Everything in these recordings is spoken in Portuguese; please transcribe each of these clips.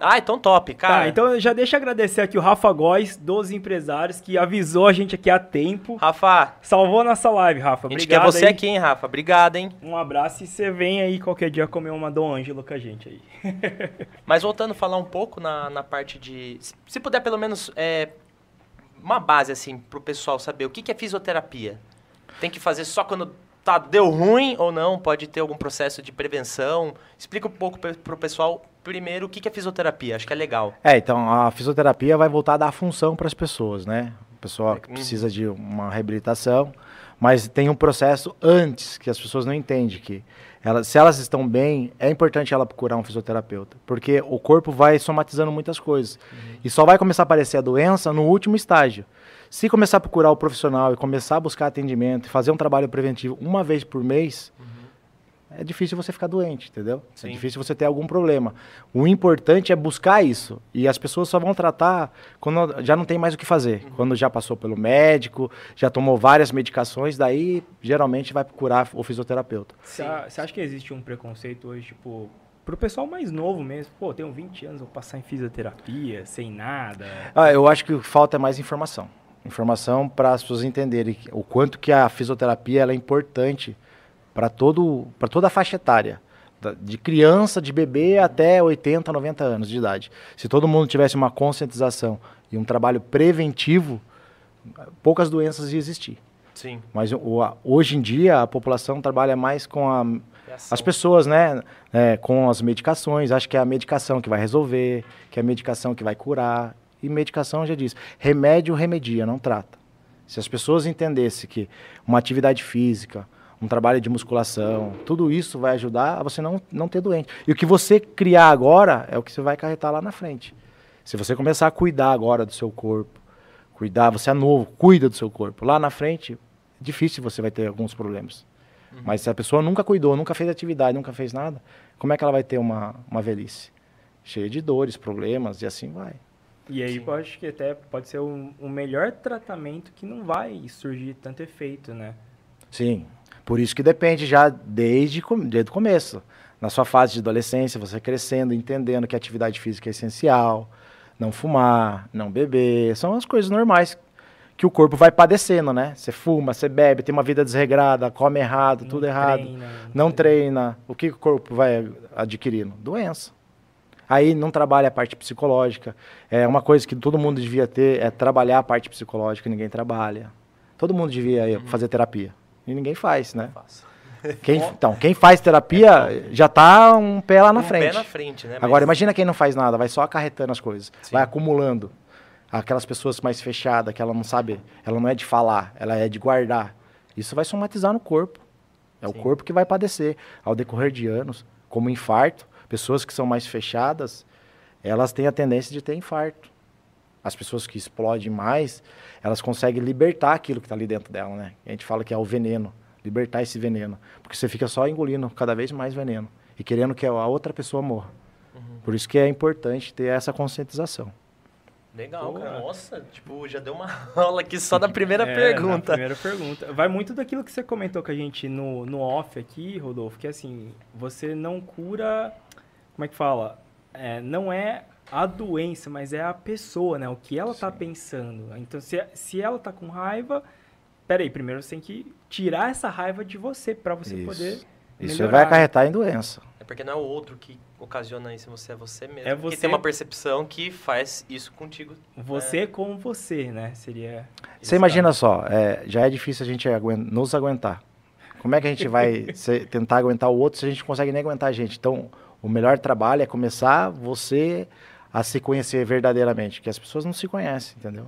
Ah, então top, cara. Tá, então já deixa eu agradecer aqui o Rafa Góes, dos empresários, que avisou a gente aqui a tempo. Rafa, Salvou nossa live, Rafa. a gente Obrigado quer você aí. aqui, hein, Rafa? Obrigado, hein? Um abraço e você vem aí qualquer dia comer uma Dom Ângelo com a gente aí. Mas voltando a falar um pouco na, na parte de. se- Se puder, pelo menos, é, uma base, assim, pro pessoal saber o que, que é fisioterapia. Tem que fazer só quando tá, deu ruim ou não? Pode ter algum processo de prevenção? Explica um pouco pe- pro pessoal, primeiro, o que, que é fisioterapia. Acho que é legal. É, então a fisioterapia vai voltar a dar função para as pessoas, né? A pessoa que Uhum. precisa de uma reabilitação, mas tem um processo antes que as pessoas não entendem que elas, se elas estão bem, é importante ela procurar um fisioterapeuta, porque o corpo vai somatizando muitas coisas e só vai começar a aparecer a doença no último estágio. Se começar a procurar o profissional e começar a buscar atendimento e fazer um trabalho preventivo uma vez por mês, é difícil você ficar doente, entendeu? Sim. É difícil você ter algum problema. O importante é buscar isso. E as pessoas só vão tratar quando já não tem mais o que fazer. Quando já passou pelo médico, já tomou várias medicações, daí geralmente vai procurar o fisioterapeuta. Você acha que existe um preconceito hoje, tipo, pro pessoal mais novo mesmo? Pô, tenho 20 anos, vou passar em fisioterapia, sem nada. Ah, eu acho que o que falta é mais informação. Informação para as pessoas entenderem o quanto que a fisioterapia é importante para todo para toda a faixa etária, de criança, de bebê até 80, 90 anos de idade. Se todo mundo tivesse uma conscientização e um trabalho preventivo, poucas doenças iam existir. Sim. Mas hoje em dia a população trabalha mais com a, as pessoas, né, é, com as medicações, acho que é a medicação que vai resolver, que é a medicação que vai curar. E medicação já diz, remédio remedia, não trata. Se as pessoas entendessem que uma atividade física, um trabalho de musculação, tudo isso vai ajudar a você não, não ter doente. E o que você criar agora é o que você vai acarretar lá na frente. Se você começar a cuidar agora do seu corpo, cuidar, você é novo, cuida do seu corpo. Lá na frente, difícil você vai ter alguns problemas. Mas se a pessoa nunca cuidou, nunca fez atividade, nunca fez nada, como é que ela vai ter uma, uma velhice? Cheia de dores, problemas e assim vai. E aí Sim. eu acho que até pode ser um, um melhor tratamento que não vai surgir tanto efeito, né? Sim. Por isso que depende já desde, desde o começo. Na sua fase de adolescência, você crescendo, entendendo que a atividade física é essencial, não fumar, não beber, são as coisas normais que o corpo vai padecendo, né? Você fuma, você bebe, tem uma vida desregrada, come errado, tudo Não errado. treina, não treina, o que o corpo vai adquirindo? Doença. Aí não trabalha a parte psicológica. É uma coisa que todo mundo devia ter, é trabalhar a parte psicológica, ninguém trabalha. Todo mundo devia fazer terapia. E ninguém faz, né? Quem, então, quem faz terapia já tá um pé lá na um frente. pé na frente, né? Agora, imagina quem não faz nada, vai só acarretando as coisas, Sim. vai acumulando. Aquelas pessoas mais fechadas, que ela não sabe, ela não é de falar, ela é de guardar. Isso vai somatizar no corpo. É o Sim. corpo que vai padecer ao decorrer de anos, como infarto. Pessoas que são mais fechadas, elas têm a tendência de ter infarto. As pessoas que explodem mais, elas conseguem libertar aquilo que está ali dentro dela, né? A gente fala que é o veneno, libertar esse veneno. Porque você fica só engolindo cada vez mais veneno e querendo que a outra pessoa morra. Por isso que é importante ter essa conscientização. Legal, cara. Nossa, tipo, já deu uma aula aqui só da primeira É, na pergunta. primeira pergunta. Vai muito daquilo que você comentou com a gente no, no off aqui, Rodolfo, que assim, você não cura. Como é que fala? É, não é a doença, mas é a pessoa, né? O que ela tá pensando. Então, se, se ela tá com raiva. Peraí, primeiro você tem que tirar essa raiva de você para você Isso. poder. Isso melhorar. vai acarretar em doença. É porque não é o outro que ocasiona isso, você é você mesmo. É Que você- tem uma percepção que faz isso contigo. Você com você, né? Seria. Você imagina só, é, já é difícil a gente aguen- nos aguentar. Como é que a gente vai se- tentar aguentar o outro se a gente não consegue nem aguentar a gente? Então, o melhor trabalho é começar você a se conhecer verdadeiramente, que as pessoas não se conhecem, entendeu?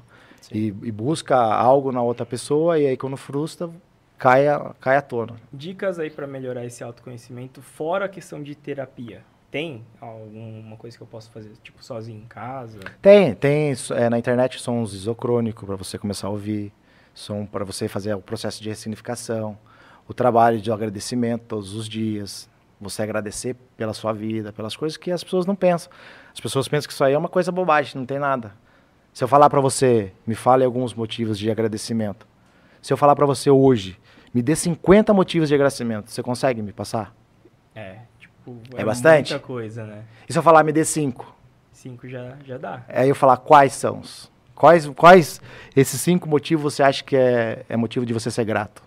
E, e busca algo na outra pessoa e aí quando frustra, cai a, cai à tona. Dicas aí para melhorar esse autoconhecimento, fora a questão de terapia. Tem alguma coisa que eu posso fazer, tipo, sozinho em casa? Tem, tem é, na internet sons isocrônicos para você começar a ouvir, som para você fazer o processo de ressignificação, o trabalho de agradecimento todos os dias, você agradecer pela sua vida, pelas coisas que as pessoas não pensam. As pessoas pensam que isso aí é uma coisa bobagem, não tem nada. Se eu falar para você, me fale alguns motivos de agradecimento. Se eu falar para você hoje, me dê 50 motivos de agradecimento, você consegue me passar? É, tipo, É bastante? muita coisa, né? E se eu falar, me dê 5? Cinco já, já dá. Aí eu falar quais são os. Quais, quais esses cinco motivos você acha que é, é motivo de você ser grato?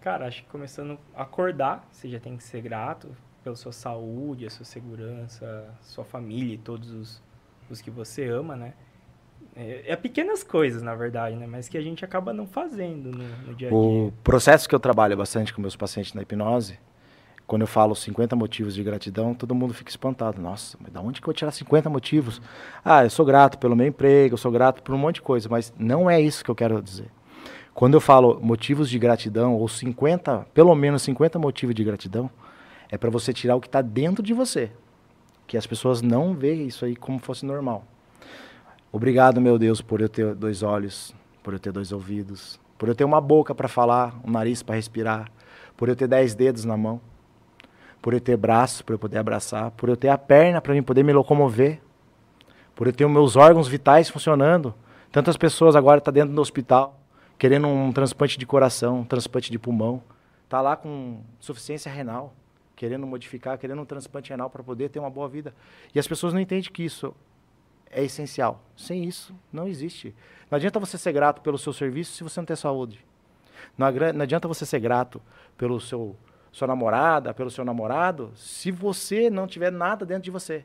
Cara, acho que começando a acordar, você já tem que ser grato pela sua saúde, a sua segurança, sua família e todos os, os que você ama, né? É, é, pequenas coisas, na verdade, né? Mas que a gente acaba não fazendo no, no dia a dia. O processo que eu trabalho bastante com meus pacientes na hipnose, quando eu falo 50 motivos de gratidão, todo mundo fica espantado. Nossa, mas da onde que eu vou tirar 50 motivos? Ah, eu sou grato pelo meu emprego, eu sou grato por um monte de coisa, mas não é isso que eu quero dizer. Quando eu falo motivos de gratidão, ou 50, pelo menos 50 motivos de gratidão, é para você tirar o que está dentro de você. Que as pessoas não veem isso aí como fosse normal. Obrigado, meu Deus, por eu ter dois olhos, por eu ter dois ouvidos, por eu ter uma boca para falar, um nariz para respirar, por eu ter dez dedos na mão, por eu ter braços para eu poder abraçar, por eu ter a perna para eu poder me locomover, por eu ter os meus órgãos vitais funcionando. Tantas pessoas agora estão tá dentro do hospital querendo um transplante de coração, um transplante de pulmão, tá lá com insuficiência renal, querendo modificar, querendo um transplante renal para poder ter uma boa vida. E as pessoas não entendem que isso é essencial. Sem isso, não existe. Não adianta você ser grato pelo seu serviço se você não tem saúde. Não, adianta você ser grato pelo seu sua namorada, pelo seu namorado, se você não tiver nada dentro de você.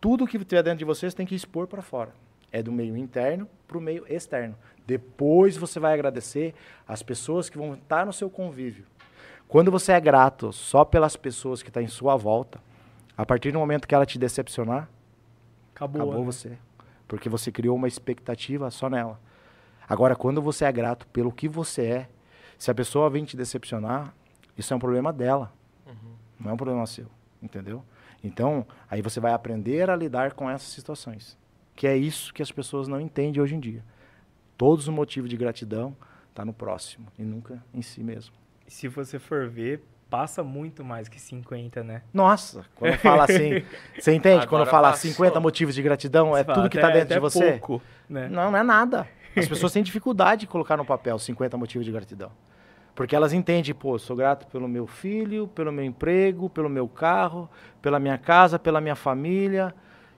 Tudo que tiver dentro de você, você tem que expor para fora. É do meio interno para o meio externo. Depois você vai agradecer as pessoas que vão estar no seu convívio. Quando você é grato só pelas pessoas que estão em sua volta, a partir do momento que ela te decepcionar, acabou, acabou né? você. Porque você criou uma expectativa só nela. Agora, quando você é grato pelo que você é, se a pessoa vem te decepcionar, isso é um problema dela. Uhum. Não é um problema seu. Entendeu? Então, aí você vai aprender a lidar com essas situações. Que é isso que as pessoas não entendem hoje em dia. Todos os motivos de gratidão tá no próximo e nunca em si mesmo. Se você for ver, passa muito mais que 50, né? Nossa, quando fala assim, você entende? Agora quando fala passou. 50 motivos de gratidão, você é tudo que está dentro de você? Pouco, né? Não, não é nada. As pessoas têm dificuldade de colocar no papel 50 motivos de gratidão. Porque elas entendem, pô, sou grato pelo meu filho, pelo meu emprego, pelo meu carro, pela minha casa, pela minha família.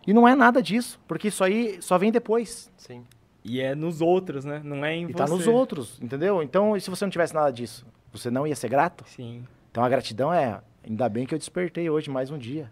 E não é nada disso, porque isso aí só vem depois. Sim. E é nos outros, né? Não é em e você. E tá nos outros, entendeu? Então, e se você não tivesse nada disso? Você não ia ser grato? Sim. Então a gratidão é, ainda bem que eu despertei hoje mais um dia,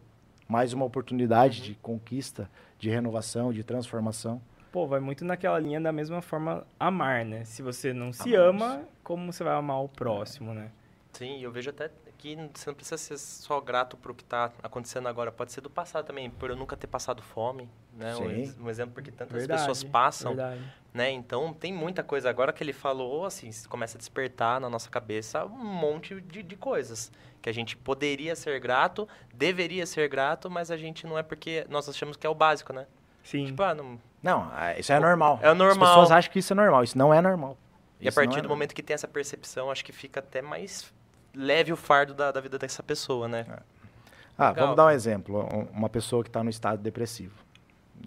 mais uma oportunidade uhum. de conquista, de renovação, de transformação. Pô, vai muito naquela linha da mesma forma amar, né? Se você não se ama, como você vai amar o próximo, né? Sim, eu vejo até que você não precisa ser só grato por o que está acontecendo agora, pode ser do passado também, por eu nunca ter passado fome, né? Sim. Um, exemplo porque tantas verdade, pessoas passam, verdade. né? Então tem muita coisa agora que ele falou, assim, começa a despertar na nossa cabeça um monte de, de coisas que a gente poderia ser grato, deveria ser grato, mas a gente não é porque nós achamos que é o básico, né? Sim. Tipo, ah, não, não, é, isso é normal. É normal. As pessoas acham que isso é normal, isso não é normal. E isso a partir é do momento que tem essa percepção, acho que fica até mais leve o fardo da, da vida dessa pessoa, né? É. Ah, Legal. vamos dar um exemplo. Uma pessoa que está no estado depressivo.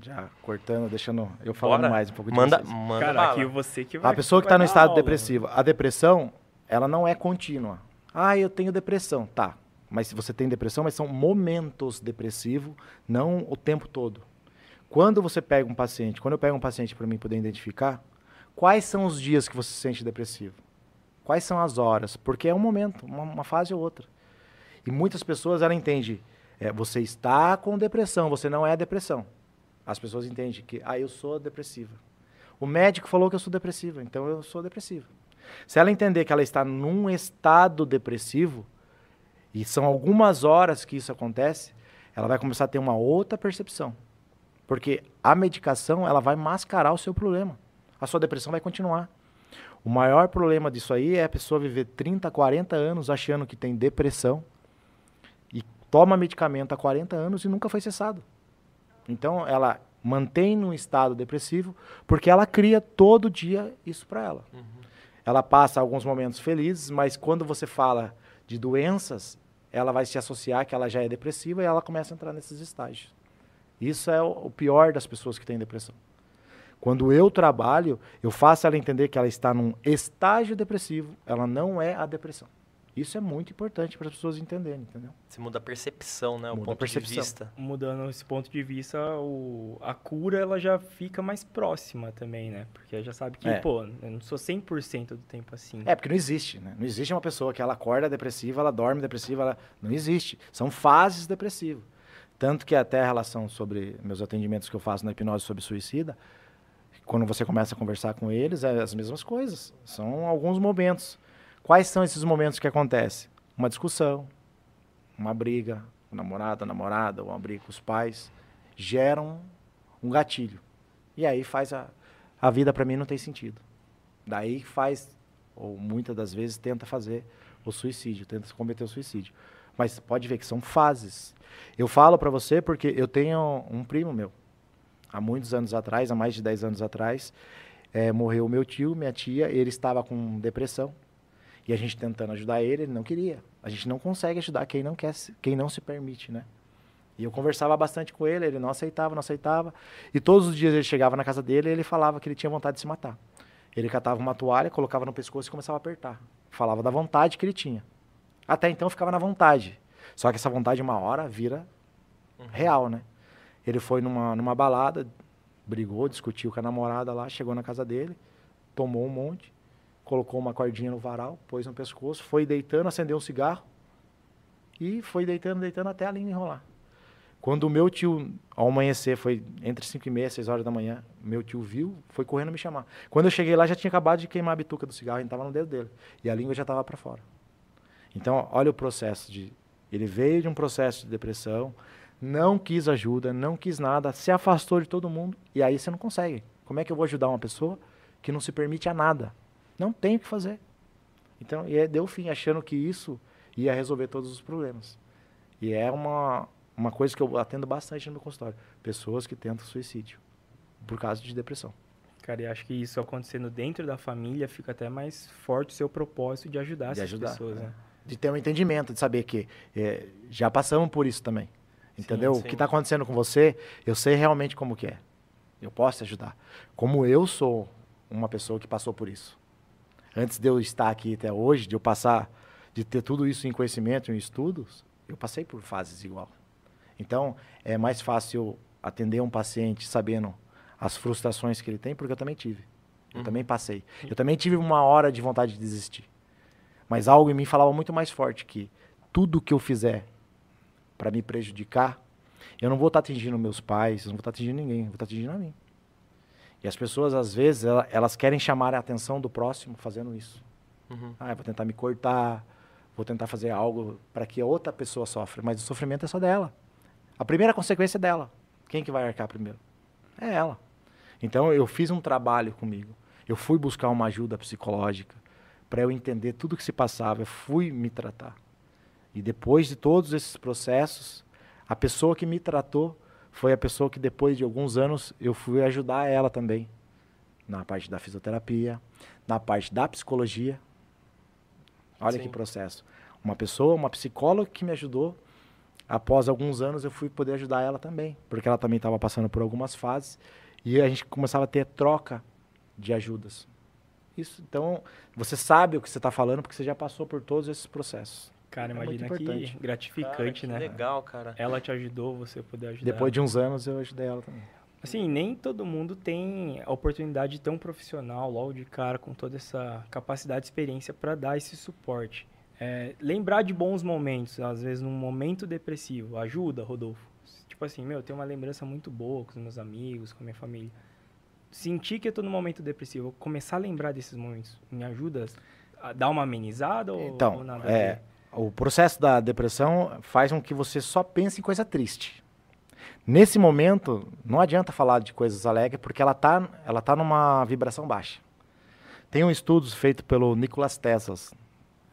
Já cortando, deixando eu falando mais um pouco de manda, vocês. Manda Cara, aqui você que vai A pessoa que está no estado aula. depressivo. A depressão, ela não é contínua. Ah, eu tenho depressão. Tá. Mas se você tem depressão, mas são momentos depressivos, não o tempo todo. Quando você pega um paciente, quando eu pego um paciente para mim poder identificar, quais são os dias que você se sente depressivo? Quais são as horas? Porque é um momento, uma, uma fase ou outra. E muitas pessoas, ela entende, é, você está com depressão, você não é depressão. As pessoas entendem que, ah, eu sou depressiva. O médico falou que eu sou depressiva, então eu sou depressiva. Se ela entender que ela está num estado depressivo, e são algumas horas que isso acontece, ela vai começar a ter uma outra percepção. Porque a medicação, ela vai mascarar o seu problema. A sua depressão vai continuar. O maior problema disso aí é a pessoa viver 30, 40 anos achando que tem depressão e toma medicamento há 40 anos e nunca foi cessado. Então ela mantém num estado depressivo porque ela cria todo dia isso para ela. Uhum. Ela passa alguns momentos felizes, mas quando você fala de doenças, ela vai se associar que ela já é depressiva e ela começa a entrar nesses estágios. Isso é o pior das pessoas que têm depressão. Quando eu trabalho, eu faço ela entender que ela está num estágio depressivo, ela não é a depressão. Isso é muito importante para as pessoas entenderem, entendeu? Você muda a percepção, né? Muda o ponto a percepção. de vista. Mudando esse ponto de vista, o, a cura ela já fica mais próxima também, né? Porque já sabe que, É. pô, eu não sou 100% do tempo assim. É, porque não existe, né? Não existe uma pessoa que ela acorda depressiva, ela dorme depressiva, ela... não existe. São fases depressivas. Tanto que até a relação sobre meus atendimentos que eu faço na hipnose sobre suicida, quando você começa a conversar com eles, é as mesmas coisas. São alguns momentos. Quais são esses momentos que acontecem? Uma discussão, uma briga, o namorado, a namorada, uma briga com os pais, geram um gatilho. E aí faz a, a vida para mim não tem sentido. Daí faz, ou muitas das vezes tenta fazer o suicídio, tenta cometer o suicídio. Mas pode ver que são fases. Eu falo para você porque eu tenho um primo meu. Há muitos anos atrás, há mais de 10 anos atrás, eh, morreu meu tio, minha tia, ele estava com depressão. E a gente tentando ajudar ele, ele não queria. A gente não consegue ajudar quem não quer, quem não se permite, né? E eu conversava bastante com ele, ele não aceitava, não aceitava. E todos os dias ele chegava na casa dele e ele falava que ele tinha vontade de se matar. Ele catava uma toalha, colocava no pescoço e começava a apertar. Falava da vontade que ele tinha. Até então ficava na vontade. Só que essa vontade, uma hora, vira real, né? Ele foi numa, numa balada, brigou, discutiu com a namorada lá, chegou na casa dele, tomou um monte, colocou uma cordinha no varal, pôs no pescoço, foi deitando, acendeu um cigarro e foi deitando, deitando até a língua enrolar. Quando o meu tio, ao amanhecer, foi entre 5 e meia, 6 horas da manhã, meu tio viu, foi correndo me chamar. Quando eu cheguei lá, já tinha acabado de queimar a bituca do cigarro, ainda estava no dedo dele. E a língua já estava para fora. Então, olha o processo de... Ele veio de um processo de depressão, não quis ajuda, não quis nada, se afastou de todo mundo, e aí você não consegue. Como é que eu vou ajudar uma pessoa que não se permite a nada? Não tem o que fazer. Então, e aí deu fim, achando que isso ia resolver todos os problemas. E é uma, uma coisa que eu atendo bastante no meu consultório. Pessoas que tentam suicídio por causa de depressão. Cara, e acho que isso acontecendo dentro da família fica até mais forte o seu propósito de ajudar De essas ajudar, pessoas, é. né? De ter um entendimento, de saber que é, já passamos por isso também. Entendeu? sim. O que está acontecendo com você, eu sei realmente como que é. Eu posso te ajudar. Como eu sou uma pessoa que passou por isso. Antes de eu estar aqui até hoje, de eu passar, de ter tudo isso em conhecimento, em estudos, eu passei por fases igual. Então, é mais fácil atender um paciente sabendo as frustrações que ele tem, porque eu também tive. Eu Uhum. também passei. Eu também tive uma hora de vontade de desistir. Mas algo em mim falava muito mais forte que tudo que eu fizer para me prejudicar, eu não vou estar atingindo meus pais, eu não vou estar atingindo ninguém, eu vou estar atingindo a mim. E as pessoas, às vezes, ela- elas querem chamar a atenção do próximo fazendo isso. Uhum. Ah, eu vou tentar me cortar, vou tentar fazer algo para que a outra pessoa sofra, mas o sofrimento é só dela. A primeira consequência é dela. Quem que vai arcar primeiro? É ela. Então eu fiz um trabalho comigo. Eu fui buscar uma ajuda psicológica para eu entender tudo que se passava, eu fui me tratar. E depois de todos esses processos, a pessoa que me tratou foi a pessoa que depois de alguns anos eu fui ajudar ela também na parte da fisioterapia, na parte da psicologia. Olha Sim. que processo. Uma pessoa, uma psicóloga que me ajudou. Após alguns anos eu fui poder ajudar ela também, porque ela também estava passando por algumas fases e a gente começava a ter troca de ajudas. Isso, então, você sabe o que você está falando porque você já passou por todos esses processos. Cara, É imagina que gratificante, Cara, né? que Legal, cara. Ela te ajudou, você poder ajudar. Depois de uns anos eu ajudei ela também. Assim, nem todo mundo tem a oportunidade tão profissional, logo de cara, com toda essa capacidade e experiência para dar esse suporte. É, lembrar de bons momentos, às vezes num momento depressivo, ajuda, Rodolfo. Tipo assim, meu, eu tenho uma lembrança muito boa com os meus amigos, com a minha família. Sentir que eu tô num momento depressivo, começar a lembrar desses momentos, me ajuda a dar uma amenizada ou, Então, ou nada é, ver? O processo da depressão faz com que você só pense em coisa triste. Nesse momento, não adianta falar de coisas alegres, porque ela está ela tá numa vibração baixa. Tem um estudo feito pelo Nicolas Tesla,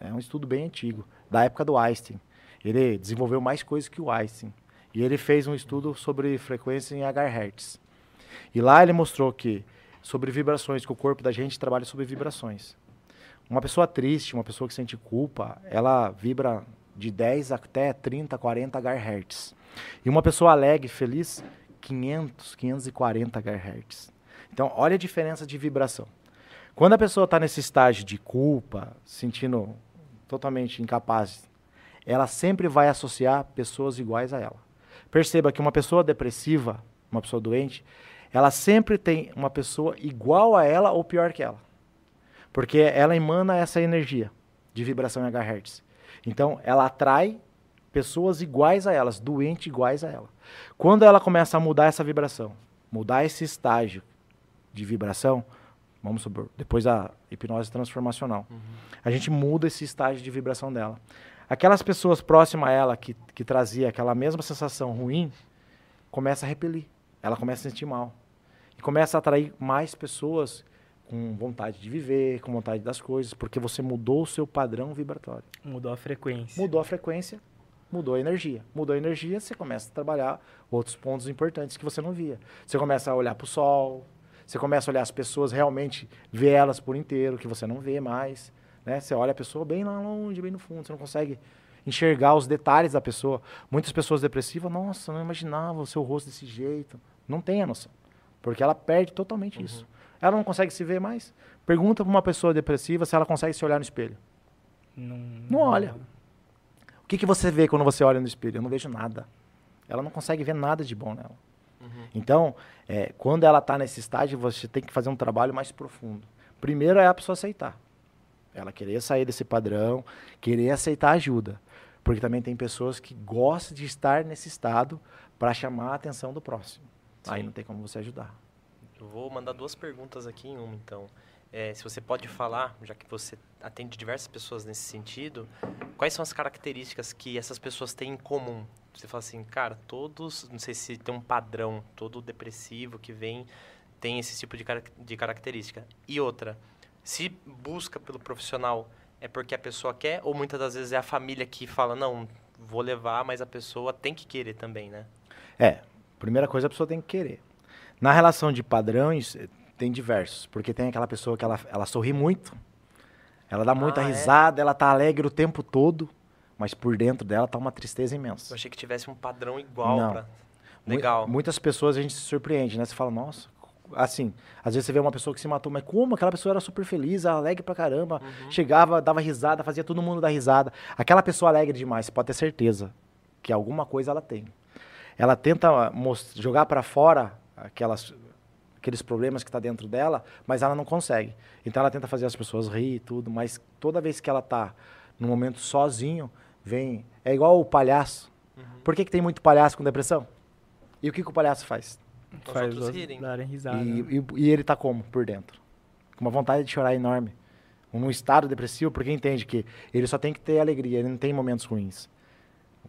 é um estudo bem antigo, da época do Einstein. Ele desenvolveu mais coisas que o Einstein. E ele fez um estudo sobre frequência em Hz. E lá ele mostrou que, sobre vibrações, que o corpo da gente trabalha sobre vibrações. Uma pessoa triste, uma pessoa que sente culpa, ela vibra de 10 até 30, 40 Hz. E uma pessoa alegre, feliz, 500, 540 Hz. Então, olha a diferença de vibração. Quando a pessoa está nesse estágio de culpa, sentindo totalmente incapazes, ela sempre vai associar pessoas iguais a ela. Perceba que uma pessoa depressiva, uma pessoa doente, ela sempre tem uma pessoa igual a ela ou pior que ela. Porque ela emana essa energia de vibração em Hz. Então, ela atrai pessoas iguais a elas, doentes iguais a ela. Quando ela começa a mudar essa vibração, mudar esse estágio de vibração, vamos supor, depois da hipnose transformacional, uhum. a gente muda esse estágio de vibração dela. Aquelas pessoas próximas a ela que, que trazia aquela mesma sensação ruim, começa a repelir. Ela começa a sentir mal. E começa a atrair mais pessoas com vontade de viver, com vontade das coisas, porque você mudou o seu padrão vibratório. Mudou a frequência. Mudou a frequência, mudou a energia. Mudou a energia, você começa a trabalhar outros pontos importantes que você não via. Você começa a olhar para o sol, você começa a olhar as pessoas realmente, ver elas por inteiro, que você não vê mais. Né? Você olha a pessoa bem lá longe, bem no fundo, você não consegue enxergar os detalhes da pessoa. Muitas pessoas depressivas, nossa, não imaginava o seu rosto desse jeito. Não tem a noção. Porque ela perde totalmente uhum. isso. Ela não consegue se ver mais. Pergunta para uma pessoa depressiva se ela consegue se olhar no espelho. Não, não olha. O que, que você vê quando você olha no espelho? Eu não vejo nada. Ela não consegue ver nada de bom nela. Uhum. Então, é, quando ela está nesse estágio, você tem que fazer um trabalho mais profundo. Primeiro é a pessoa aceitar. Ela querer sair desse padrão, querer aceitar ajuda. Porque também tem pessoas que gostam de estar nesse estado para chamar a atenção do próximo. Sim. Aí não tem como você ajudar. Vou mandar duas perguntas aqui em uma, então. É, se você pode falar, já que você atende diversas pessoas nesse sentido, quais são as características que essas pessoas têm em comum? Você fala assim, cara, todos, não sei se tem um padrão, todo depressivo que vem tem esse tipo de, car de característica. E outra, se busca pelo profissional é porque a pessoa quer ou muitas das vezes é a família que fala, não, vou levar, mas a pessoa tem que querer também, né? É, primeira coisa a pessoa tem que querer. Na relação de padrões, eh, tem diversos, porque tem aquela pessoa que ela, ela sorri muito, ela dá muita ah, é? risada, é? ela tá alegre o tempo todo, mas por dentro dela tá uma tristeza imensa. Eu achei que tivesse um padrão igual Não. pra... Legal. Muitas pessoas a gente se surpreende, né? Você fala, nossa, assim, às vezes você vê uma pessoa que se matou, mas como aquela pessoa era super feliz, alegre pra caramba, uhum. chegava, dava risada, fazia todo mundo dar risada. Aquela pessoa alegre demais, você pode ter certeza que alguma coisa ela tem. Ela tenta jogar para fora aquelas aqueles problemas que está dentro dela, mas ela não consegue. Então ela tenta fazer as pessoas rir e tudo, mas toda vez que ela está no momento sozinho, vem. É igual o palhaço. Uhum. Por que, que tem muito palhaço com depressão? E o que, que o palhaço faz? Faz os rirem. darem risada. E, e, e, ele tá como por dentro? Com uma vontade de chorar enorme. Um estado depressivo, porque entende que ele só tem que ter alegria, ele não tem momentos ruins.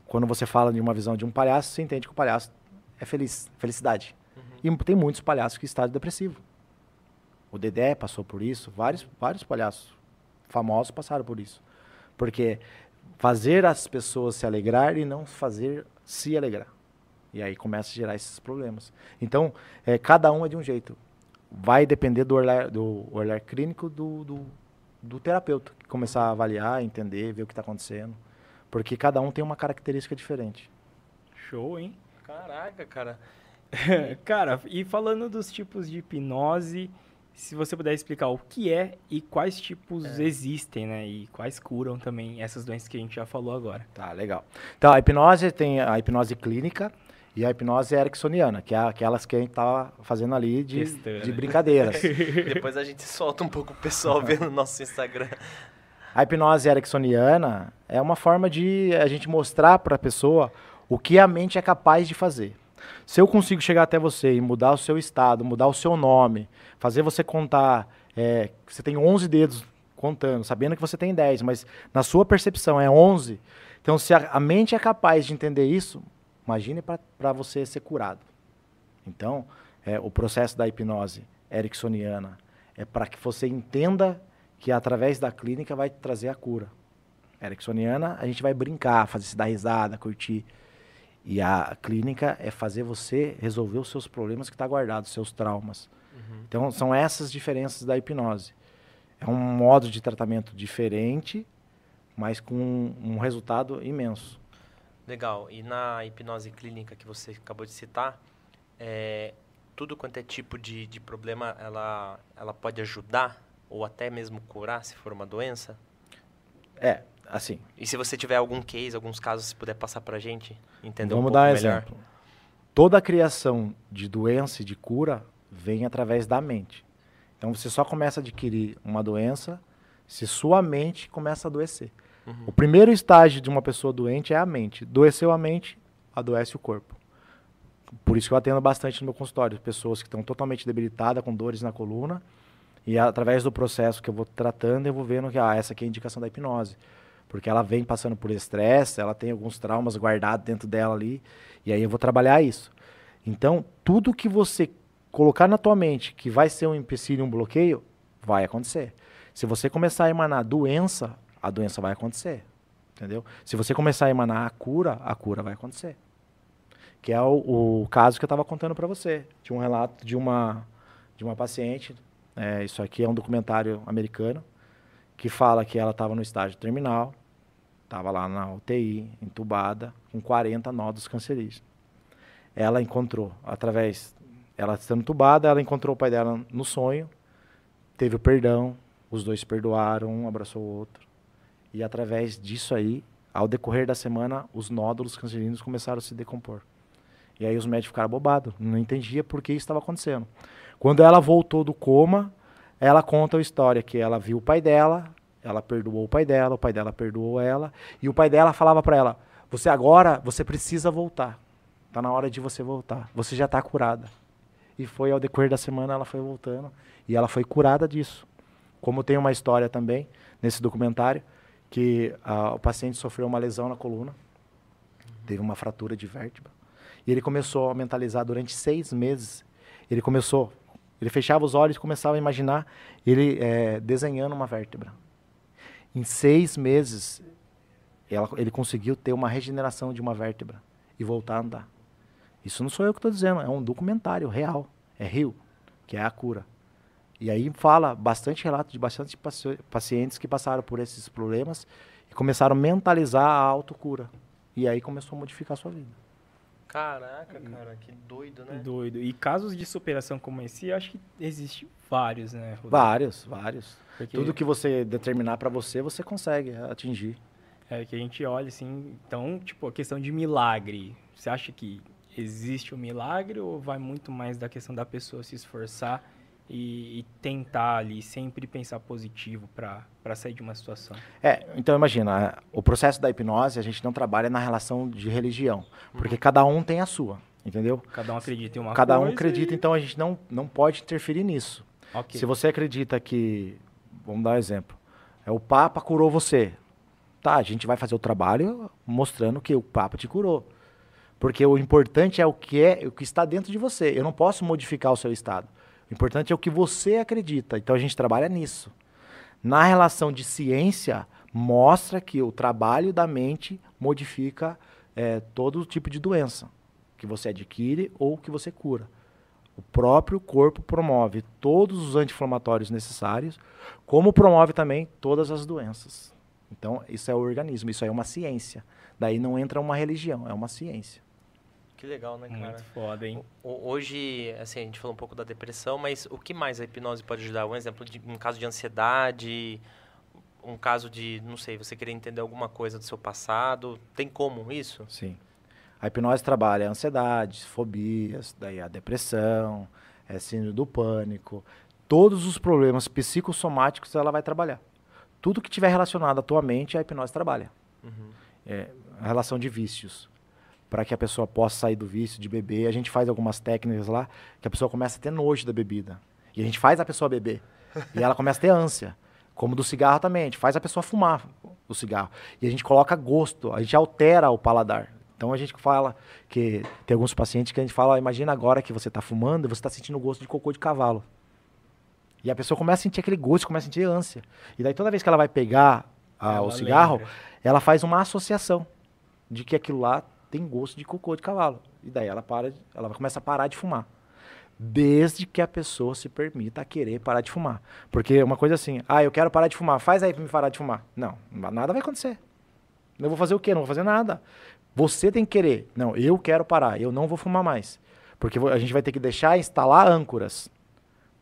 Quando você fala de uma visão de um palhaço, você entende que o palhaço é feliz, felicidade. Uhum. E tem muitos palhaços que estão depressivo. O Dedé passou por isso, vários, vários palhaços famosos passaram por isso. Porque fazer as pessoas se alegrar e não fazer se alegrar. E aí começa a gerar esses problemas. Então, é, cada um é de um jeito. Vai depender do olhar, do olhar clínico do, do, do terapeuta. Começar a avaliar, entender, ver o que está acontecendo. Porque cada um tem uma característica diferente. Show, hein? Caraca, cara. cara, e falando dos tipos de hipnose, se você puder explicar o que é e quais tipos é. existem, né? E quais curam também essas doenças que a gente já falou agora. Tá, legal. Então, a hipnose tem a hipnose clínica, e a hipnose ericksoniana, que é aquelas que a gente tá fazendo ali de, de brincadeiras. Depois a gente solta um pouco o pessoal vendo no nosso Instagram. A hipnose ericksoniana é uma forma de a gente mostrar para a pessoa o que a mente é capaz de fazer. Se eu consigo chegar até você e mudar o seu estado, mudar o seu nome, fazer você contar, é, você tem 11 dedos contando, sabendo que você tem 10, mas na sua percepção é 11. Então, se a, a mente é capaz de entender isso, Imagine para você ser curado. Então, é, o processo da hipnose ericksoniana é para que você entenda que através da clínica vai trazer a cura. Ericksoniana, a gente vai brincar, fazer se dar risada, curtir. E a clínica é fazer você resolver os seus problemas que está guardado, os seus traumas. Uhum. Então, são essas diferenças da hipnose. É um modo de tratamento diferente, mas com um, um resultado imenso. Legal. E na hipnose clínica que você acabou de citar, é, tudo quanto é tipo de, de problema, ela, ela pode ajudar ou até mesmo curar se for uma doença? É. assim. E se você tiver algum case, alguns casos, se puder passar pra gente, entender Vamos um dar um melhor. exemplo. Toda a criação de doença e de cura vem através da mente. Então você só começa a adquirir uma doença se sua mente começa a adoecer. Uhum. O primeiro estágio de uma pessoa doente é a mente. Doeceu a mente, adoece o corpo. Por isso que eu atendo bastante no meu consultório, pessoas que estão totalmente debilitadas, com dores na coluna, e através do processo que eu vou tratando, eu vou vendo que ah, essa aqui é a indicação da hipnose. Porque ela vem passando por estresse, ela tem alguns traumas guardados dentro dela ali, e aí eu vou trabalhar isso. Então, tudo que você colocar na tua mente que vai ser um empecilho, um bloqueio, vai acontecer. Se você começar a emanar doença, a doença vai acontecer. Entendeu? Se você começar a emanar a cura, a cura vai acontecer. Que é o, o caso que eu estava contando para você. Tinha um relato de uma, de uma paciente, é, isso aqui é um documentário americano, que fala que ela estava no estágio terminal, estava lá na UTI, entubada, com 40 nódulos cancerígenos. Ela encontrou, através, ela estando entubada, ela encontrou o pai dela no sonho, teve o perdão, os dois se perdoaram, um abraçou o outro. E através disso aí, ao decorrer da semana, os nódulos cancerinos começaram a se decompor. E aí os médicos ficaram bobados, não entendia por que isso estava acontecendo. Quando ela voltou do coma, ela conta a história que ela viu o pai dela, ela perdoou o pai dela, o pai dela perdoou ela, e o pai dela falava para ela: "Você agora, você precisa voltar. Tá na hora de você voltar. Você já está curada." E foi ao decorrer da semana ela foi voltando e ela foi curada disso. Como tem uma história também nesse documentário que ah, o paciente sofreu uma lesão na coluna, teve uma fratura de vértebra e ele começou a mentalizar durante seis meses. Ele começou, ele fechava os olhos e começava a imaginar ele é, desenhando uma vértebra. Em seis meses, ela, ele conseguiu ter uma regeneração de uma vértebra e voltar a andar. Isso não sou eu que estou dizendo, é um documentário real. É Rio, que é a cura. E aí fala bastante relato de bastante pacientes que passaram por esses problemas e começaram a mentalizar a autocura. E aí começou a modificar a sua vida. Caraca, cara, que doido, né? Doido. E casos de superação como esse, acho que existe vários, né? Rodolfo? Vários, vários. Porque Tudo que você determinar para você, você consegue atingir. é que a gente olha assim, então, tipo, a questão de milagre. Você acha que existe o milagre ou vai muito mais da questão da pessoa se esforçar e, e tentar ali sempre pensar positivo para sair de uma situação? É, então imagina, o processo da hipnose a gente não trabalha na relação de religião, porque cada um tem a sua, entendeu? Cada um acredita em uma Cada coisa. um acredita, e... então a gente não, não pode interferir nisso. Ok. Se você acredita que, vamos dar um exemplo, é o Papa curou você, tá? A gente vai fazer o trabalho mostrando que o Papa te curou, porque o importante é o que é, o que está dentro de você. Eu não posso modificar o seu estado. O importante é o que você acredita. Então a gente trabalha nisso. Na relação de ciência, mostra que o trabalho da mente modifica é, todo tipo de doença que você adquire ou que você cura. O próprio corpo promove todos os anti-inflamatórios necessários, como promove também todas as doenças. Então, isso é o organismo, isso é uma ciência. Daí não entra uma religião, é uma ciência. Que legal, né, cara? Muito foda, hein? O- Hoje, assim, a gente falou um pouco da depressão, mas o que mais a hipnose pode ajudar? Um exemplo de um caso de ansiedade, um caso de, não sei, você querer entender alguma coisa do seu passado. Tem como isso? Sim. A hipnose trabalha ansiedades, fobias, daí a depressão, é, síndrome do pânico. Todos os problemas psicossomáticos ela vai trabalhar. Tudo que tiver relacionado à tua mente, a hipnose trabalha. Uhum. É, a relação de vícios. Para que a pessoa possa sair do vício de beber, a gente faz algumas técnicas lá que a pessoa começa a ter nojo da bebida. E a gente faz a pessoa beber. e ela começa a ter ânsia. Como do cigarro também, a gente faz a pessoa fumar o cigarro. E a gente coloca gosto, a gente altera o paladar. Então a gente fala que tem alguns pacientes que a gente fala, imagina agora que você está fumando e você está sentindo o gosto de cocô de cavalo. E a pessoa começa a sentir aquele gosto, começa a sentir ânsia. E daí toda vez que ela vai pegar ah, o cigarro, lembra. ela faz uma associação de que aquilo lá tem gosto de cocô de cavalo. E daí ela para, ela começa a parar de fumar. Desde que a pessoa se permita querer parar de fumar. Porque uma coisa assim, ah, eu quero parar de fumar, faz aí pra me parar de fumar. Não, nada vai acontecer. Eu vou fazer o quê? Não vou fazer nada. Você tem que querer. Não, eu quero parar, eu não vou fumar mais. Porque a gente vai ter que deixar instalar âncoras.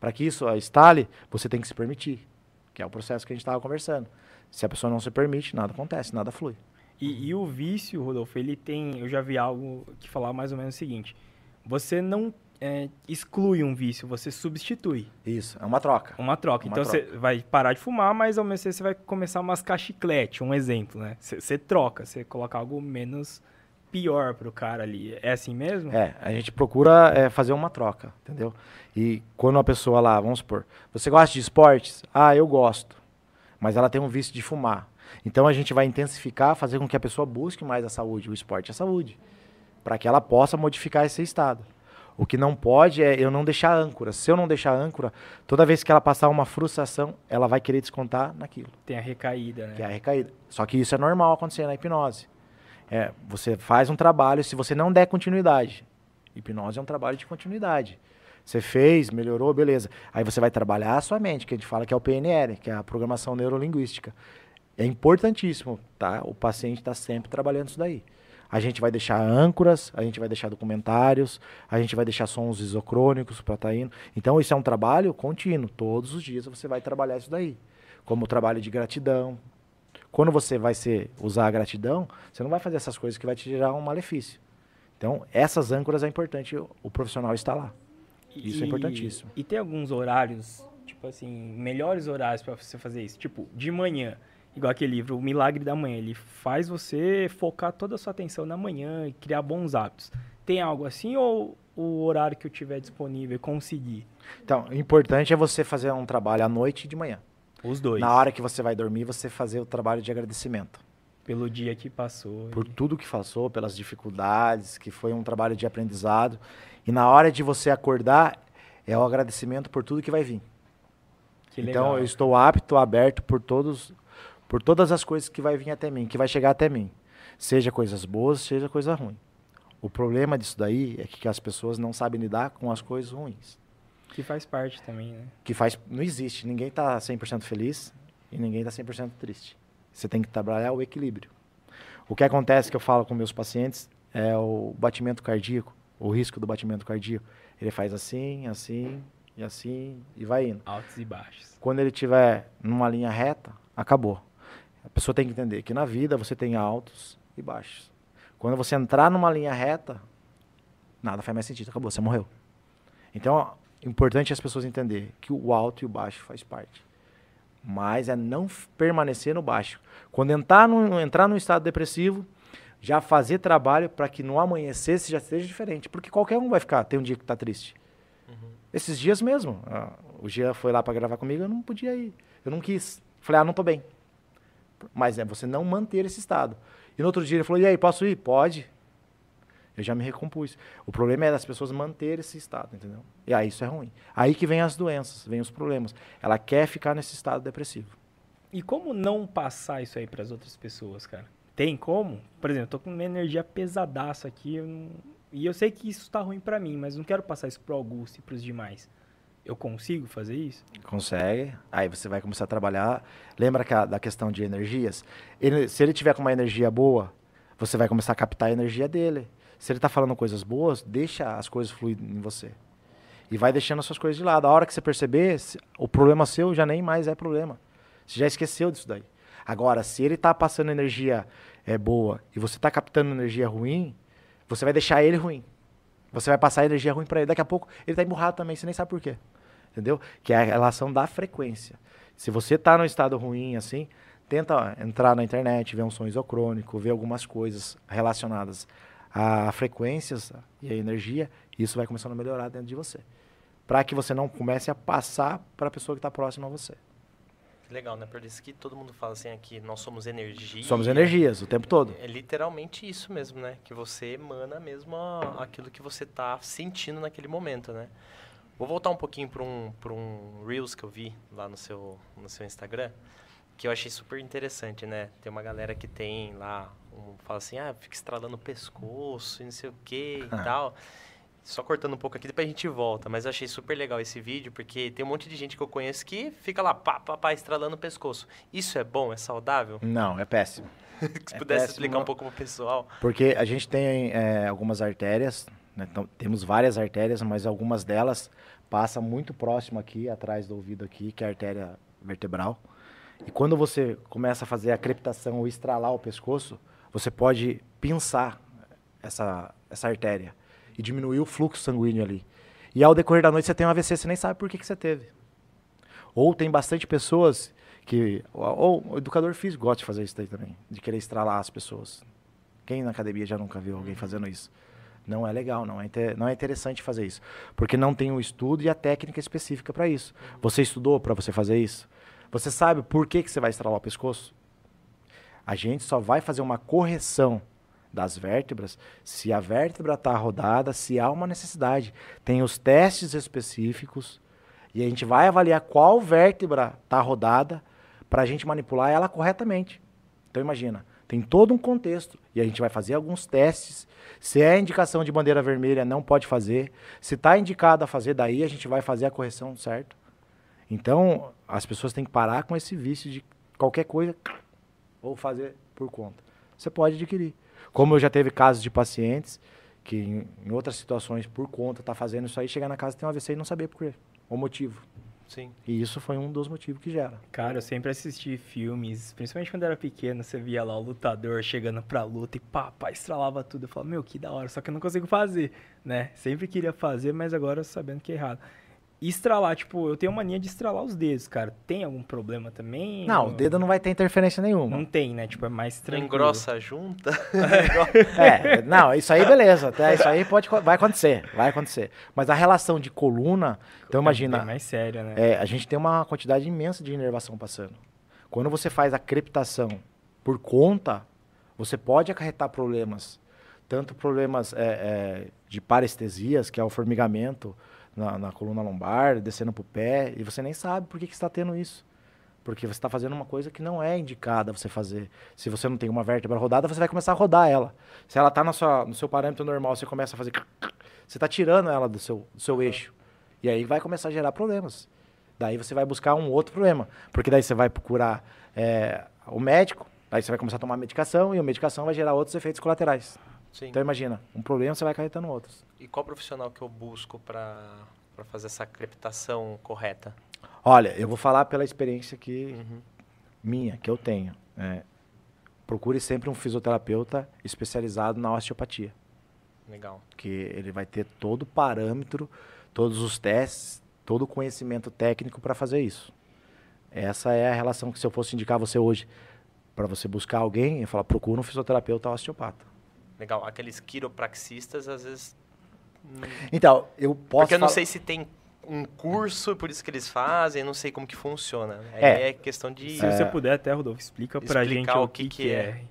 Para que isso ah, instale, você tem que se permitir. Que é o processo que a gente estava conversando. Se a pessoa não se permite, nada acontece, nada flui. E, e, o vício, Rodolfo, ele tem. Eu já vi algo que falar mais ou menos o seguinte: você não é, exclui um vício, você substitui. Isso, é uma troca. Uma troca. Uma então troca. você vai parar de fumar, mas ao mesmo tempo você vai começar a mascar chiclete, um exemplo, né? Você troca, você coloca algo menos pior pro cara ali. É assim mesmo? É, a gente procura é, fazer uma troca, entendeu? E quando a pessoa lá, vamos supor, você gosta de esportes? Ah, eu gosto. Mas ela tem um vício de fumar. Então a gente vai intensificar, fazer com que a pessoa busque mais a saúde, o esporte é a saúde, para que ela possa modificar esse estado. O que não pode é eu não deixar âncora. Se eu não deixar âncora, toda vez que ela passar uma frustração, ela vai querer descontar naquilo. Tem a recaída, né? Tem a recaída. Só que isso é normal acontecer na hipnose. É, você faz um trabalho, se você não der continuidade. Hipnose é um trabalho de continuidade. Você fez, melhorou, beleza. Aí você vai trabalhar a sua mente, que a gente fala que é o PNL, que é a programação neurolinguística. É importantíssimo, tá? O paciente está sempre trabalhando isso daí. A gente vai deixar âncoras, a gente vai deixar documentários, a gente vai deixar sons isocrônicos para estar tá indo. Então isso é um trabalho contínuo. Todos os dias você vai trabalhar isso daí. Como o trabalho de gratidão. Quando você vai ser, usar a gratidão, você não vai fazer essas coisas que vai te gerar um malefício. Então, essas âncoras é importante o profissional estar lá. Isso é e, é importantíssimo. E tem alguns horários, tipo assim, melhores horários para você fazer isso? Tipo, de manhã igual aquele livro, O Milagre da Manhã. Ele faz você focar toda a sua atenção na manhã e criar bons hábitos. Tem algo assim ou o horário que eu tiver disponível conseguir? Então, o importante é você fazer um trabalho à noite e de manhã. Os dois. Na hora que você vai dormir, você fazer o trabalho de agradecimento. Pelo dia que passou. Por e... tudo que passou, pelas dificuldades, que foi um trabalho de aprendizado. E na hora de você acordar, é o agradecimento por tudo que vai vir. Que então, eu estou apto, aberto por todos por todas as coisas que vai vir até mim, que vai chegar até mim. Seja coisas boas, seja coisa ruim. O problema disso daí é que as pessoas não sabem lidar com as coisas ruins. Que faz parte também, né? Que faz, não existe, ninguém está 100% feliz e ninguém está 100% triste. Você tem que trabalhar o equilíbrio. O que acontece que eu falo com meus pacientes é o batimento cardíaco, o risco do batimento cardíaco. Ele faz assim, assim e assim e vai indo. Altos e baixos. Quando ele estiver numa linha reta, acabou. A pessoa tem que entender que na vida você tem altos e baixos. Quando você entrar numa linha reta, nada faz mais sentido, acabou, você morreu. Então, é importante as pessoas entenderem que o alto e o baixo faz parte. Mas é não permanecer no baixo. Quando entrar no, entrar num estado depressivo, já fazer trabalho para que no amanhecer já seja diferente. Porque qualquer um vai ficar, tem um dia que está triste. Uhum. Esses dias mesmo, ah, o Gia foi lá para gravar comigo, eu não podia ir. Eu não quis. Falei, ah, não estou bem. Mas é você não manter esse estado. E no outro dia ele falou: e aí, posso ir? Pode. Eu já me recompus. O problema é das pessoas manter esse estado, entendeu? E aí isso é ruim. Aí que vem as doenças, vem os problemas. Ela quer ficar nesse estado depressivo. E como não passar isso aí para as outras pessoas, cara? Tem como? Por exemplo, eu tô com uma energia pesadaça aqui, eu não... e eu sei que isso está ruim para mim, mas não quero passar isso pro Augusto e para os demais. Eu consigo fazer isso? Consegue. Aí você vai começar a trabalhar. Lembra que a, da questão de energias? Ele, se ele tiver com uma energia boa, você vai começar a captar a energia dele. Se ele está falando coisas boas, deixa as coisas fluir em você. E vai deixando as suas coisas de lado. A hora que você perceber, o problema seu já nem mais é problema. Você já esqueceu disso daí. Agora, se ele está passando energia é, boa e você está captando energia ruim, você vai deixar ele ruim. Você vai passar energia ruim para ele. Daqui a pouco ele está emburrado também, você nem sabe por quê entendeu? Que é a relação da frequência. Se você está no estado ruim, assim, tenta entrar na internet, ver um som isocrônico, ver algumas coisas relacionadas a frequências e a energia, e isso vai começando a melhorar dentro de você. Para que você não comece a passar para a pessoa que está próxima a você. Legal, né? Por isso que todo mundo fala assim aqui, nós somos energia. Somos energias o tempo todo. É, é literalmente isso mesmo, né? Que você emana mesmo aquilo que você está sentindo naquele momento, né? Vou voltar um pouquinho para um, um Reels que eu vi lá no seu, no seu Instagram, que eu achei super interessante, né? Tem uma galera que tem lá, um, fala assim, ah, fica estralando o pescoço e não sei o que e tal. Só cortando um pouco aqui, depois a gente volta. Mas eu achei super legal esse vídeo, porque tem um monte de gente que eu conheço que fica lá, pá, pá, pá, estralando o pescoço. Isso é bom? É saudável? Não, é péssimo. Se é pudesse péssimo, explicar um pouco pro pessoal. Porque a gente tem é, algumas artérias, né? então, temos várias artérias, mas algumas delas passa muito próximo aqui, atrás do ouvido aqui, que é a artéria vertebral. E quando você começa a fazer a crepitação ou estralar o pescoço, você pode pinçar essa, essa artéria e diminuir o fluxo sanguíneo ali. E ao decorrer da noite você tem um AVC, você nem sabe por que, que você teve. Ou tem bastante pessoas que. Ou, o educador físico gosta de fazer isso daí também, de querer estralar as pessoas. Quem na academia já nunca viu alguém fazendo isso? Não é legal, não é, não é interessante fazer isso. Porque não tem o estudo e a técnica específica para isso. Você estudou para você fazer isso? Você sabe por que, que você vai estralar o pescoço? A gente só vai fazer uma correção das vértebras se a vértebra está rodada, se há uma necessidade. Tem os testes específicos e a gente vai avaliar qual vértebra está rodada para a gente manipular ela corretamente. Então imagina, tem todo um contexto e a gente vai fazer alguns testes. Se é indicação de bandeira vermelha, não pode fazer. Se está indicado a fazer, daí a gente vai fazer a correção certo. Então as pessoas têm que parar com esse vício de qualquer coisa ou fazer por conta. Você pode adquirir. Como eu já teve casos de pacientes que em, outras situações por conta tá fazendo isso aí, chegar na casa tem um AVC e não saber por quê, o motivo. Sim. E isso foi um dos motivos que gera. Cara, eu sempre assisti filmes, principalmente quando era pequeno, você via lá o lutador chegando pra luta e pá, pá, estralava tudo. Eu falava, meu, que da hora, só que eu não consigo fazer, né? Sempre queria fazer, mas agora sabendo que é errado. E estralar, tipo, eu tenho mania de estralar os dedos, cara. Tem algum problema também? Não, ou... o dedo não vai ter interferência nenhuma. Não tem, né? Tipo, é mais tranquilo. Engrossa a junta? é, não, isso aí beleza. Até isso aí pode, vai acontecer, vai acontecer. Mas a relação de coluna, então é imagina... É mais séria, né? É, a gente tem uma quantidade imensa de inervação passando. Quando você faz a crepitação por conta, você pode acarretar problemas. Tanto problemas é, é, de parestesias, que é o formigamento, na, na coluna lombar, descendo para o pé, e você nem sabe por que, que está tendo isso. Porque você está fazendo uma coisa que não é indicada você fazer. Se você não tem uma vértebra rodada, você vai começar a rodar ela. Se ela está no seu parâmetro normal, você começa a fazer. Você está tirando ela do seu, do seu eixo. E aí vai começar a gerar problemas. Daí você vai buscar um outro problema. Porque daí você vai procurar é, o médico, daí você vai começar a tomar medicação, e a medicação vai gerar outros efeitos colaterais. Sim. Então imagina, um problema você vai acarretando outros. E qual profissional que eu busco para fazer essa crepitação correta? Olha, eu vou falar pela experiência que uhum. minha, que eu tenho. É, procure sempre um fisioterapeuta especializado na osteopatia. Legal. Que ele vai ter todo o parâmetro, todos os testes, todo o conhecimento técnico para fazer isso. Essa é a relação que se eu fosse indicar você hoje para você buscar alguém, eu falo, procura um fisioterapeuta osteopata. Legal. Aqueles quiropraxistas, às vezes. Hum, então, eu posso. Porque eu não sei se tem um curso, por isso que eles fazem, não sei como que funciona. É, é questão de. Se você puder, até, Rodolfo, explica pra gente o que, que, que é.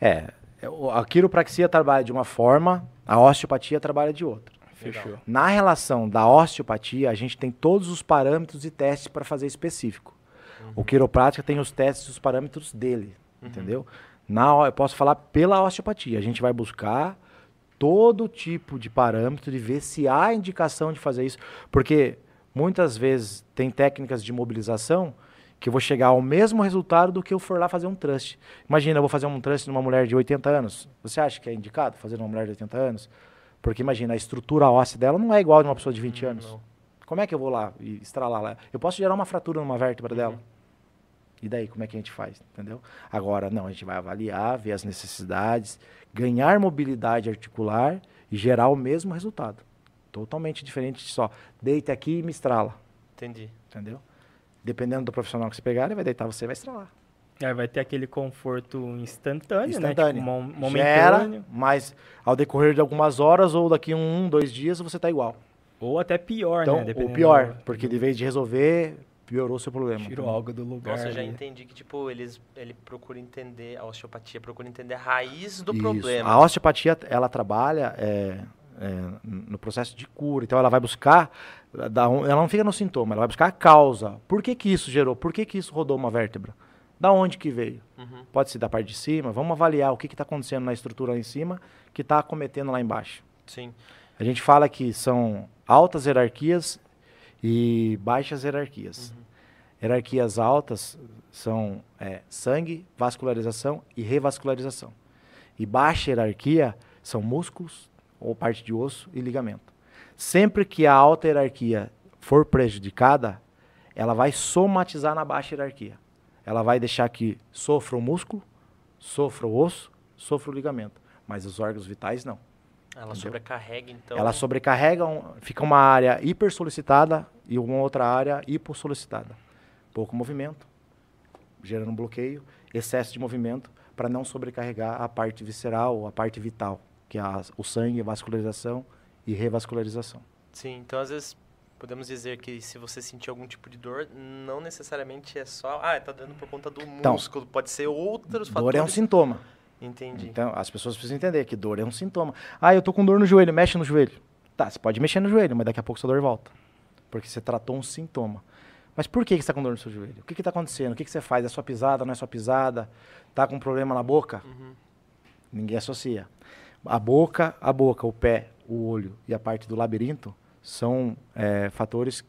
é. É, a quiropraxia trabalha de uma forma, a osteopatia trabalha de outra. Fechou. Na relação da osteopatia, a gente tem todos os parâmetros e testes para fazer específico. Uhum. O quiroprática tem os testes e os parâmetros dele, uhum. entendeu? Na, eu posso falar pela osteopatia. A gente vai buscar todo tipo de parâmetro e ver se há indicação de fazer isso. Porque muitas vezes tem técnicas de mobilização que eu vou chegar ao mesmo resultado do que eu for lá fazer um trust. Imagina, eu vou fazer um trust numa mulher de 80 anos. Você acha que é indicado fazer numa mulher de 80 anos? Porque imagina, a estrutura óssea dela não é igual a de uma pessoa de 20 hum, anos. Não. Como é que eu vou lá e estralar lá? Eu posso gerar uma fratura numa vértebra uhum. dela. E daí, como é que a gente faz? Entendeu? Agora, não, a gente vai avaliar, ver as necessidades, ganhar mobilidade articular e gerar o mesmo resultado. Totalmente diferente de só deita aqui e me estrala. Entendi. Entendeu? Dependendo do profissional que você pegar, ele vai deitar, você vai estralar. Aí vai ter aquele conforto instantâneo, instantâneo. né? Tipo, momentâneo. Gera, mas ao decorrer de algumas horas ou daqui um, dois dias, você está igual. Ou até pior, então, né? Ou pior, porque de vez de resolver, piorou seu problema. Tirou algo do lugar. Nossa, eu já entendi que, tipo, eles, ele procura entender, a osteopatia procura entender a raiz do Isso. problema. A osteopatia, ela trabalha é, é, no processo de cura. Então, ela vai buscar, ela não fica no sintoma, ela vai buscar a causa. Por que que isso gerou? Por que que isso rodou uma vértebra? Da onde que veio? Uhum. Pode ser da parte de cima. Vamos avaliar o que está acontecendo na estrutura lá em cima que está acometendo lá embaixo. Sim. A gente fala que são altas hierarquias e baixas hierarquias. Uhum. Hierarquias altas são é, sangue, vascularização e revascularização. E baixa hierarquia são músculos, ou parte de osso e ligamento. Sempre que a alta hierarquia for prejudicada, ela vai somatizar na baixa hierarquia. ela vai deixar que sofra o músculo, sofra o osso, sofra o ligamento. Mas os órgãos vitais não. Ela entendeu? sobrecarrega, então. Ela sobrecarrega, um, fica uma área hiper solicitada e uma outra área hipossolicitada. Pouco movimento, gerando um bloqueio, excesso de movimento, para não sobrecarregar a parte visceral, a parte vital, que é a, o sangue, a vascularização e revascularização. Sim, então às vezes podemos dizer que se você sentir algum tipo de dor, não necessariamente é só, ah, está dando por conta do então, músculo, pode ser outros dor fatores. Dor é um sintoma. Entendi. Então, as pessoas precisam entender que dor é um sintoma. Ah, eu tô com dor no joelho, mexe no joelho. Tá, você pode mexer no joelho, mas daqui a pouco sua dor volta. Porque você tratou um sintoma. Mas por que, que você está com dor no seu joelho? O que está acontecendo? O que, que você faz? É sua pisada, não é sua pisada? Tá com problema na boca? Uhum. Ninguém associa. A boca, a boca, o pé, o olho e a parte do labirinto são é, fatores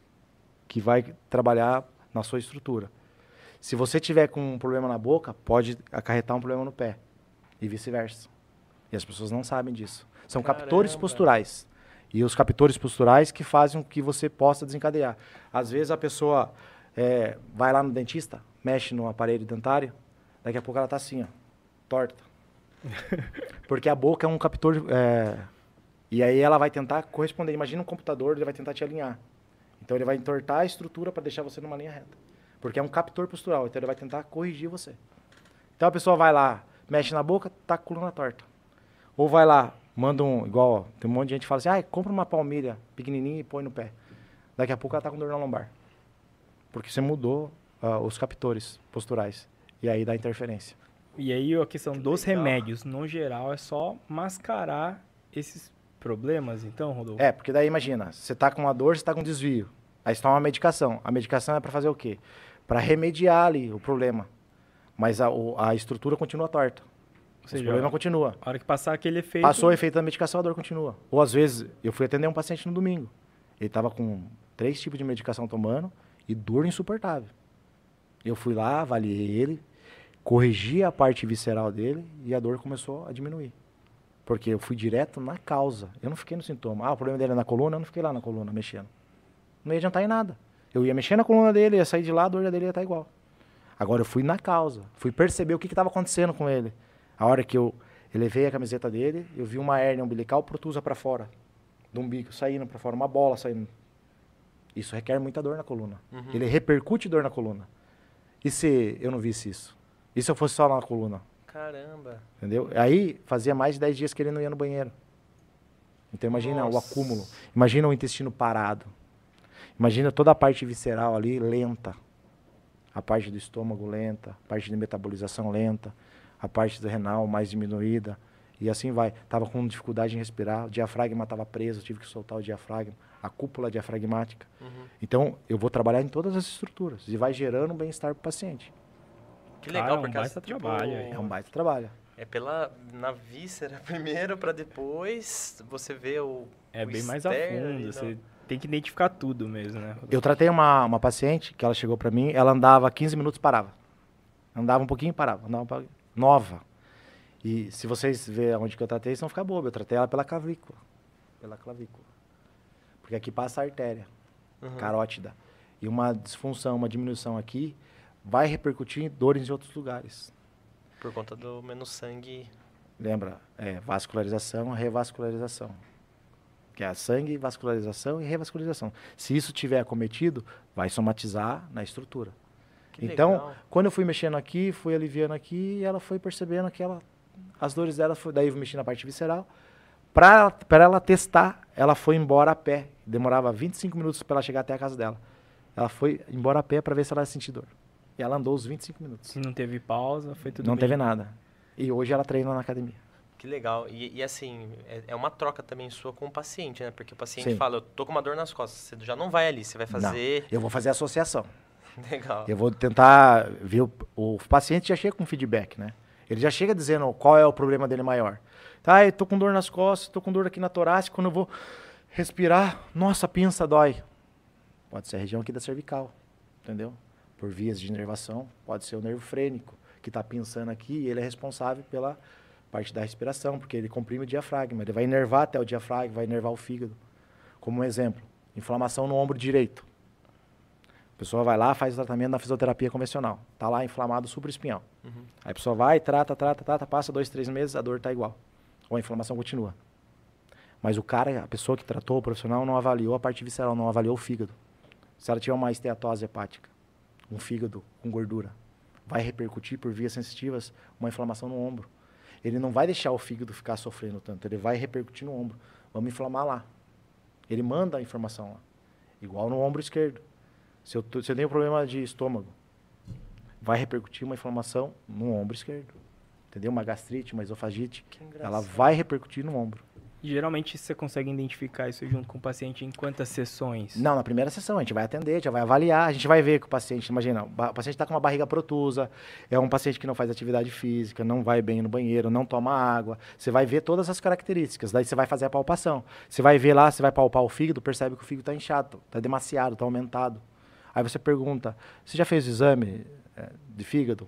que vai trabalhar na sua estrutura. Se você tiver com um problema na boca, pode acarretar um problema no pé e vice-versa. E as pessoas não sabem disso. São Caramba. captores posturais. E os captores posturais que fazem com que você possa desencadear. Às vezes a pessoa é, vai lá no dentista, mexe no aparelho dentário, daqui a pouco ela está assim, ó, torta. Porque a boca é um captor. É, e aí ela vai tentar corresponder. Imagina um computador, ele vai tentar te alinhar. Então ele vai entortar a estrutura para deixar você numa linha reta. Porque é um captor postural, então ele vai tentar corrigir você. Então a pessoa vai lá, mexe na boca, tá com a coluna torta. Ou vai lá, manda um, igual, ó, tem um monte de gente que fala assim, ah, compra uma palmilha pequenininha e põe no pé. Daqui a pouco ela tá com dor na lombar. Porque você mudou uh, os captores posturais. E aí dá interferência. E aí a questão que dos legal. remédios, no geral, é só mascarar esses problemas, então, Rodolfo? É, porque daí imagina, você tá com uma dor, você tá com desvio. Aí você toma uma medicação. A medicação é para fazer o quê? Para remediar ali o problema mas a, a estrutura continua torta. Seja, o problema continua. A hora que passar aquele efeito. Passou o efeito da medicação, a dor continua. Ou às vezes, eu fui atender um paciente no domingo. Ele estava com três tipos de medicação tomando e dor insuportável. Eu fui lá, avaliei ele, corrigi a parte visceral dele e a dor começou a diminuir. Porque eu fui direto na causa. Eu não fiquei no sintoma. Ah, o problema dele é na coluna, eu não fiquei lá na coluna mexendo. Não ia adiantar em nada. Eu ia mexer na coluna dele, ia sair de lá, a dor dele ia estar igual. Agora eu fui na causa, fui perceber o que estava acontecendo com ele. A hora que eu elevei a camiseta dele, eu vi uma hérnia umbilical protusa para fora, do umbigo, saindo para fora, uma bola saindo. Isso requer muita dor na coluna. Uhum. Ele repercute dor na coluna. E se eu não visse isso? E se eu fosse só na coluna? Caramba. Entendeu? Aí fazia mais de 10 dias que ele não ia no banheiro. Então imagina Nossa. o acúmulo. Imagina o intestino parado. Imagina toda a parte visceral ali lenta a parte do estômago lenta, a parte de metabolização lenta, a parte do renal mais diminuída, e assim vai. Tava com dificuldade em respirar, o diafragma estava preso, tive que soltar o diafragma, a cúpula diafragmática. Uhum. Então, eu vou trabalhar em todas as estruturas e vai gerando um bem-estar para o paciente. Que legal, Cara, é um porque baita tipo, trabalho. É um baita trabalho. É pela na víscera primeiro para depois você ver o É o bem mais a fundo, você tem que identificar tudo mesmo, né? Eu tratei uma, uma paciente que ela chegou para mim, ela andava 15 minutos parava. Andava um pouquinho e parava. Andava um nova. E se vocês verem onde que eu tratei, vocês vão ficar bobo. Eu tratei ela pela clavícula. Pela clavícula. Porque aqui passa a artéria uhum. carótida. E uma disfunção, uma diminuição aqui, vai repercutir em dores em outros lugares. Por conta do menos sangue. Lembra? É, vascularização, revascularização que é sangue, vascularização e revascularização. Se isso tiver acometido, vai somatizar na estrutura. Que então, legal. quando eu fui mexendo aqui, fui aliviando aqui, e ela foi percebendo que ela, as dores dela, foi, daí eu mexi na parte visceral. Para ela testar, ela foi embora a pé. Demorava 25 minutos para ela chegar até a casa dela. Ela foi embora a pé para ver se ela ia sentir dor. E ela andou os 25 minutos. Não teve pausa, foi tudo Não bem. teve nada. E hoje ela treina na academia. Que legal. E, e assim, é, é, uma troca também sua com o paciente, né? Porque o paciente Sim. fala, eu tô com uma dor nas costas. Você já não vai ali, você vai fazer... Não, eu vou fazer associação. Legal. Eu vou tentar ver... O, o paciente já chega com feedback, né? Ele já chega dizendo qual é o problema dele maior. Tá, eu tô com dor nas costas, tô com dor aqui na torácica, quando eu vou respirar, nossa, a pinça dói. Pode ser a região aqui da cervical, entendeu? Por vias de inervação, pode ser o nervo frênico, que está pensando aqui e ele é responsável pela parte da respiração, porque ele comprime o diafragma, ele vai inervar até o diafragma, vai inervar o fígado. Como um exemplo, inflamação no ombro direito. A pessoa vai lá, faz o tratamento na fisioterapia convencional. Tá lá inflamado supraespinhal. Uhum. Aí a pessoa vai, trata, trata, trata, passa dois, três meses, a dor tá igual. Ou a inflamação continua. Mas o cara, a pessoa que tratou, o profissional, não avaliou a parte visceral, não avaliou o fígado. Se ela tiver uma esteatose hepática, um fígado com gordura, vai repercutir por vias sensitivas uma inflamação no ombro. Ele não vai deixar o fígado ficar sofrendo tanto, ele vai repercutir no ombro. Vamos inflamar lá. Ele manda a informação lá. Igual no ombro esquerdo. Se eu, se eu tenho problema de estômago, vai repercutir uma inflamação no ombro esquerdo. Entendeu? Uma gastrite, uma esofagite, ela vai repercutir no ombro. Geralmente você consegue identificar isso junto com o paciente em quantas sessões? Não, na primeira sessão a gente vai atender, a gente vai avaliar, a gente vai ver que o paciente, imagina, o paciente está com uma barriga protusa, é um paciente que não faz atividade física, não vai bem no banheiro, não toma água. Você vai ver todas as características, daí você vai fazer a palpação. Você vai ver lá, você vai palpar o fígado, percebe que o fígado está inchado, está demasiado, está aumentado. Aí você pergunta, você já fez o exame é, de fígado?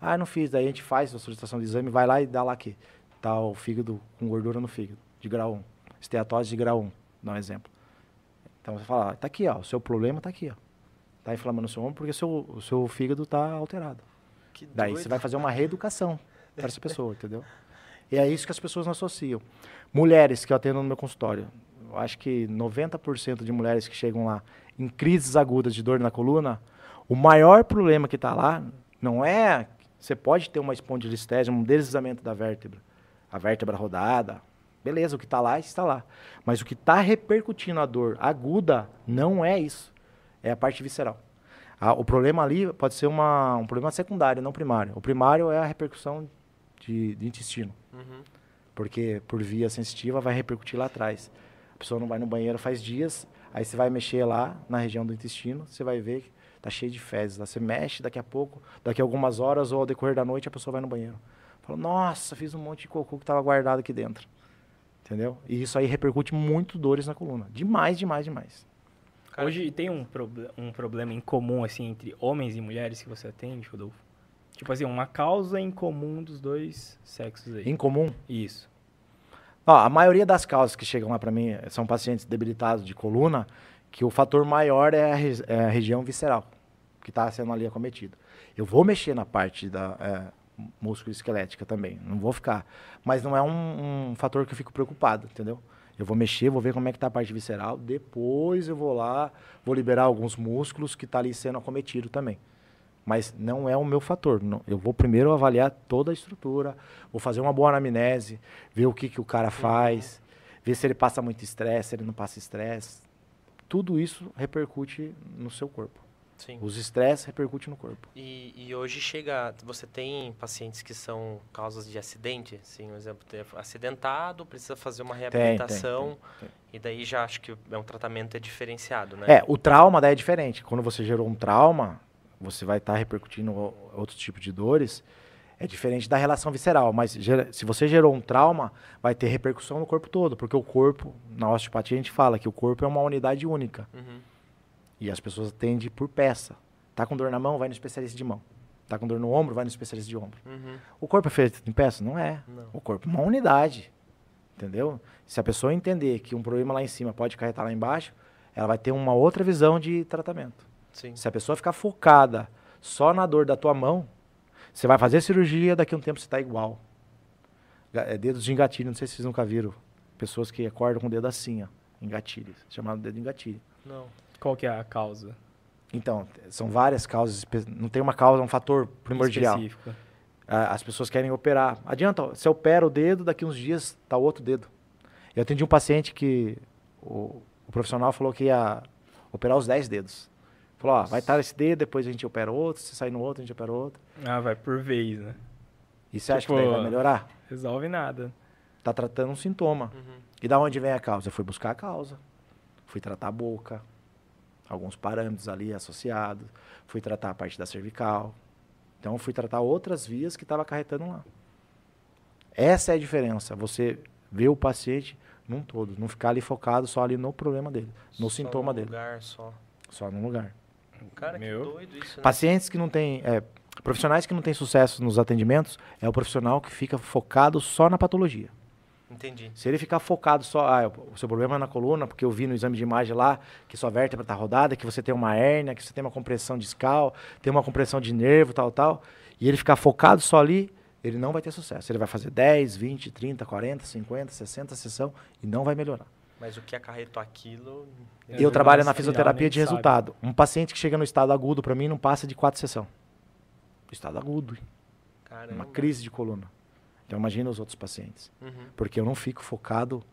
Ah, não fiz. Daí a gente faz a solicitação de exame, vai lá e dá lá aqui. Tá o fígado com gordura no fígado de grau 1. Esteatose de grau 1, dá um exemplo. Então você fala, está aqui, ó, o seu problema está aqui, ó. Está inflamando o seu ombro porque o seu, o seu fígado está alterado. Que Daí doido. você vai fazer uma reeducação para essa pessoa, entendeu? E é isso que as pessoas não associam. Mulheres que eu atendo no meu consultório, acho que 90% de mulheres que chegam lá em crises agudas de dor na coluna, o maior problema que está lá não é. Você pode ter uma espondilistese, um deslizamento da vértebra, a vértebra rodada, Beleza, o que está lá está lá. Mas o que está repercutindo a dor aguda não é isso. É a parte visceral. Ah, o problema ali pode ser uma, um problema secundário, não primário. O primário é a repercussão de, de intestino. Uhum. Porque por via sensitiva vai repercutir lá atrás. A pessoa não vai no banheiro faz dias, aí você vai mexer lá na região do intestino, você vai ver que tá cheio de fezes. Lá você mexe, daqui a pouco, daqui a algumas horas ou ao decorrer da noite a pessoa vai no banheiro. Fala, nossa, fiz um monte de cocô que estava guardado aqui dentro. Entendeu? E isso aí repercute muito dores na coluna. Demais, demais, demais. Cara, Hoje tem um, prob um problema em comum, assim, entre homens e mulheres que você atende, Rodolfo? Tipo assim, uma causa em comum dos dois sexos aí. Em comum? Isso. Ó, a maioria das causas que chegam lá para mim são pacientes debilitados de coluna, que o fator maior é a, é a região visceral, que está sendo ali acometido. Eu vou mexer na parte da, é, músculo esquelética também. Não vou ficar. Mas não é um, um, fator que eu fico preocupado, entendeu? Eu vou mexer, vou ver como é que tá a parte visceral, depois eu vou lá, vou liberar alguns músculos que tá ali sendo acometido também. Mas não é o meu fator. Não. Eu vou primeiro avaliar toda a estrutura, vou fazer uma boa anamnese, ver o que, que o cara faz, ver se ele passa muito estresse, se ele não passa estresse. Tudo isso repercute no seu corpo. Sim. Os estresses repercutem no corpo. E, e, hoje chega, você tem pacientes que são causas de acidente, assim, um exemplo, acidentado, precisa fazer uma reabilitação, tem, tem, tem, e daí já acho que é um tratamento é diferenciado, né? É, o trauma daí é diferente. Quando você gerou um trauma, você vai estar tá repercutindo outro tipo de dores, é diferente da relação visceral, mas se você gerou um trauma, vai ter repercussão no corpo todo, porque o corpo, na osteopatia a gente fala que o corpo é uma unidade única. Uhum. E as pessoas atendem por peça. Tá com dor na mão, vai no especialista de mão. Tá com dor no ombro, vai no especialista de ombro. Uhum. O corpo é feito em peça? Não é. Não. O corpo é uma unidade. Entendeu? Se a pessoa entender que um problema lá em cima pode acarretar lá embaixo, ela vai ter uma outra visão de tratamento. Sim. Se a pessoa ficar focada só na dor da tua mão, você vai fazer cirurgia, daqui a um tempo você está igual. É dedos de engatilho, não sei se vocês nunca viram. Pessoas que acordam com o dedo assim, ó, engatilho, chamado dedo de engatilho. Não. Qual que é a causa? Então, são várias causas, não tem uma causa, um fator primordial. Específico. As pessoas querem operar. Adianta, você opera o dedo, daqui uns dias tá o outro dedo. Eu atendi um paciente que o, o profissional falou que ia operar os 10 dedos. Falou, ó, vai estar esse dedo, depois a gente opera outro, se sair no outro, a gente opera outro. Ah, vai por vez, né? E você tipo, acha que daí vai tipo, melhorar? Resolve nada. Tá tratando um sintoma. Uhum. E da onde vem a causa? Eu fui buscar a causa. Fui tratar a boca, alguns parâmetros ali associados. Fui tratar a parte da cervical. Então, fui tratar outras vias que estava acarretando lá. Essa é a diferença. Você vê o paciente num todo, não ficar ali focado só ali no problema dele, no só sintoma dele. lugar só. Só num lugar. Cara, Meu. que doido isso, né? Pacientes que não têm, é, profissionais que não têm sucesso nos atendimentos, é o profissional que fica focado só na patologia. Entendi. Se ele ficar focado só, ah, o seu problema é na coluna, porque eu vi no exame de imagem lá que sua vértebra está rodada, que você tem uma hérnia, que você tem uma compressão discal, tem uma compressão de nervo, tal, tal, e ele ficar focado só ali, ele não vai ter sucesso. Ele vai fazer 10, 20, 30, 40, 50, 60 sessão e não vai melhorar. Mas o que acarretou aquilo. Eu trabalho na fisioterapia de resultado. Um paciente que chega no estado agudo, para mim, não passa de quatro sessões. Estado agudo. Caramba. Uma crise de coluna. Então imagina os outros pacientes. Uhum. Porque eu não fico focado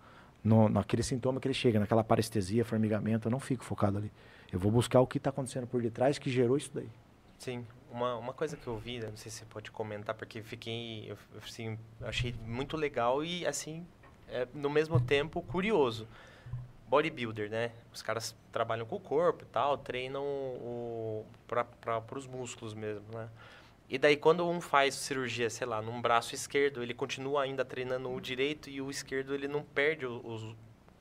no, naquele sintoma que ele chega, naquela parestesia, formigamento, eu não fico focado ali. Eu vou buscar o que está acontecendo por detrás que gerou isso daí. Sim. Uma, uma coisa que eu vi, não sei se você pode comentar, porque fiquei, eu, assim, achei muito legal e, assim, é, no mesmo tempo, curioso. Bodybuilder, né? Os caras trabalham com o corpo e tal, treinam para os músculos mesmo, né? E daí, quando um faz cirurgia, sei lá, num braço esquerdo, ele continua ainda treinando o direito e o esquerdo ele não perde o, o,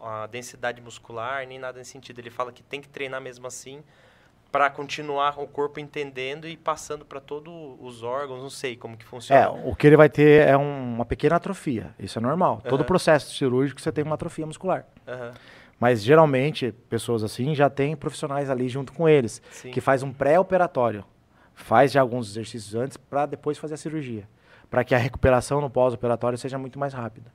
a densidade muscular nem nada nesse sentido. Ele fala que tem que treinar mesmo assim para continuar o corpo entendendo e passando para todos os órgãos, não sei como que funciona. É, o que ele vai ter é um, uma pequena atrofia, isso é normal. Uhum. Todo processo cirúrgico você tem uma atrofia muscular. Uhum. Mas geralmente, pessoas assim já têm profissionais ali junto com eles, Sim. que faz um pré-operatório faz já alguns exercícios antes para depois fazer a cirurgia, para que a recuperação no pós-operatório seja muito mais rápida.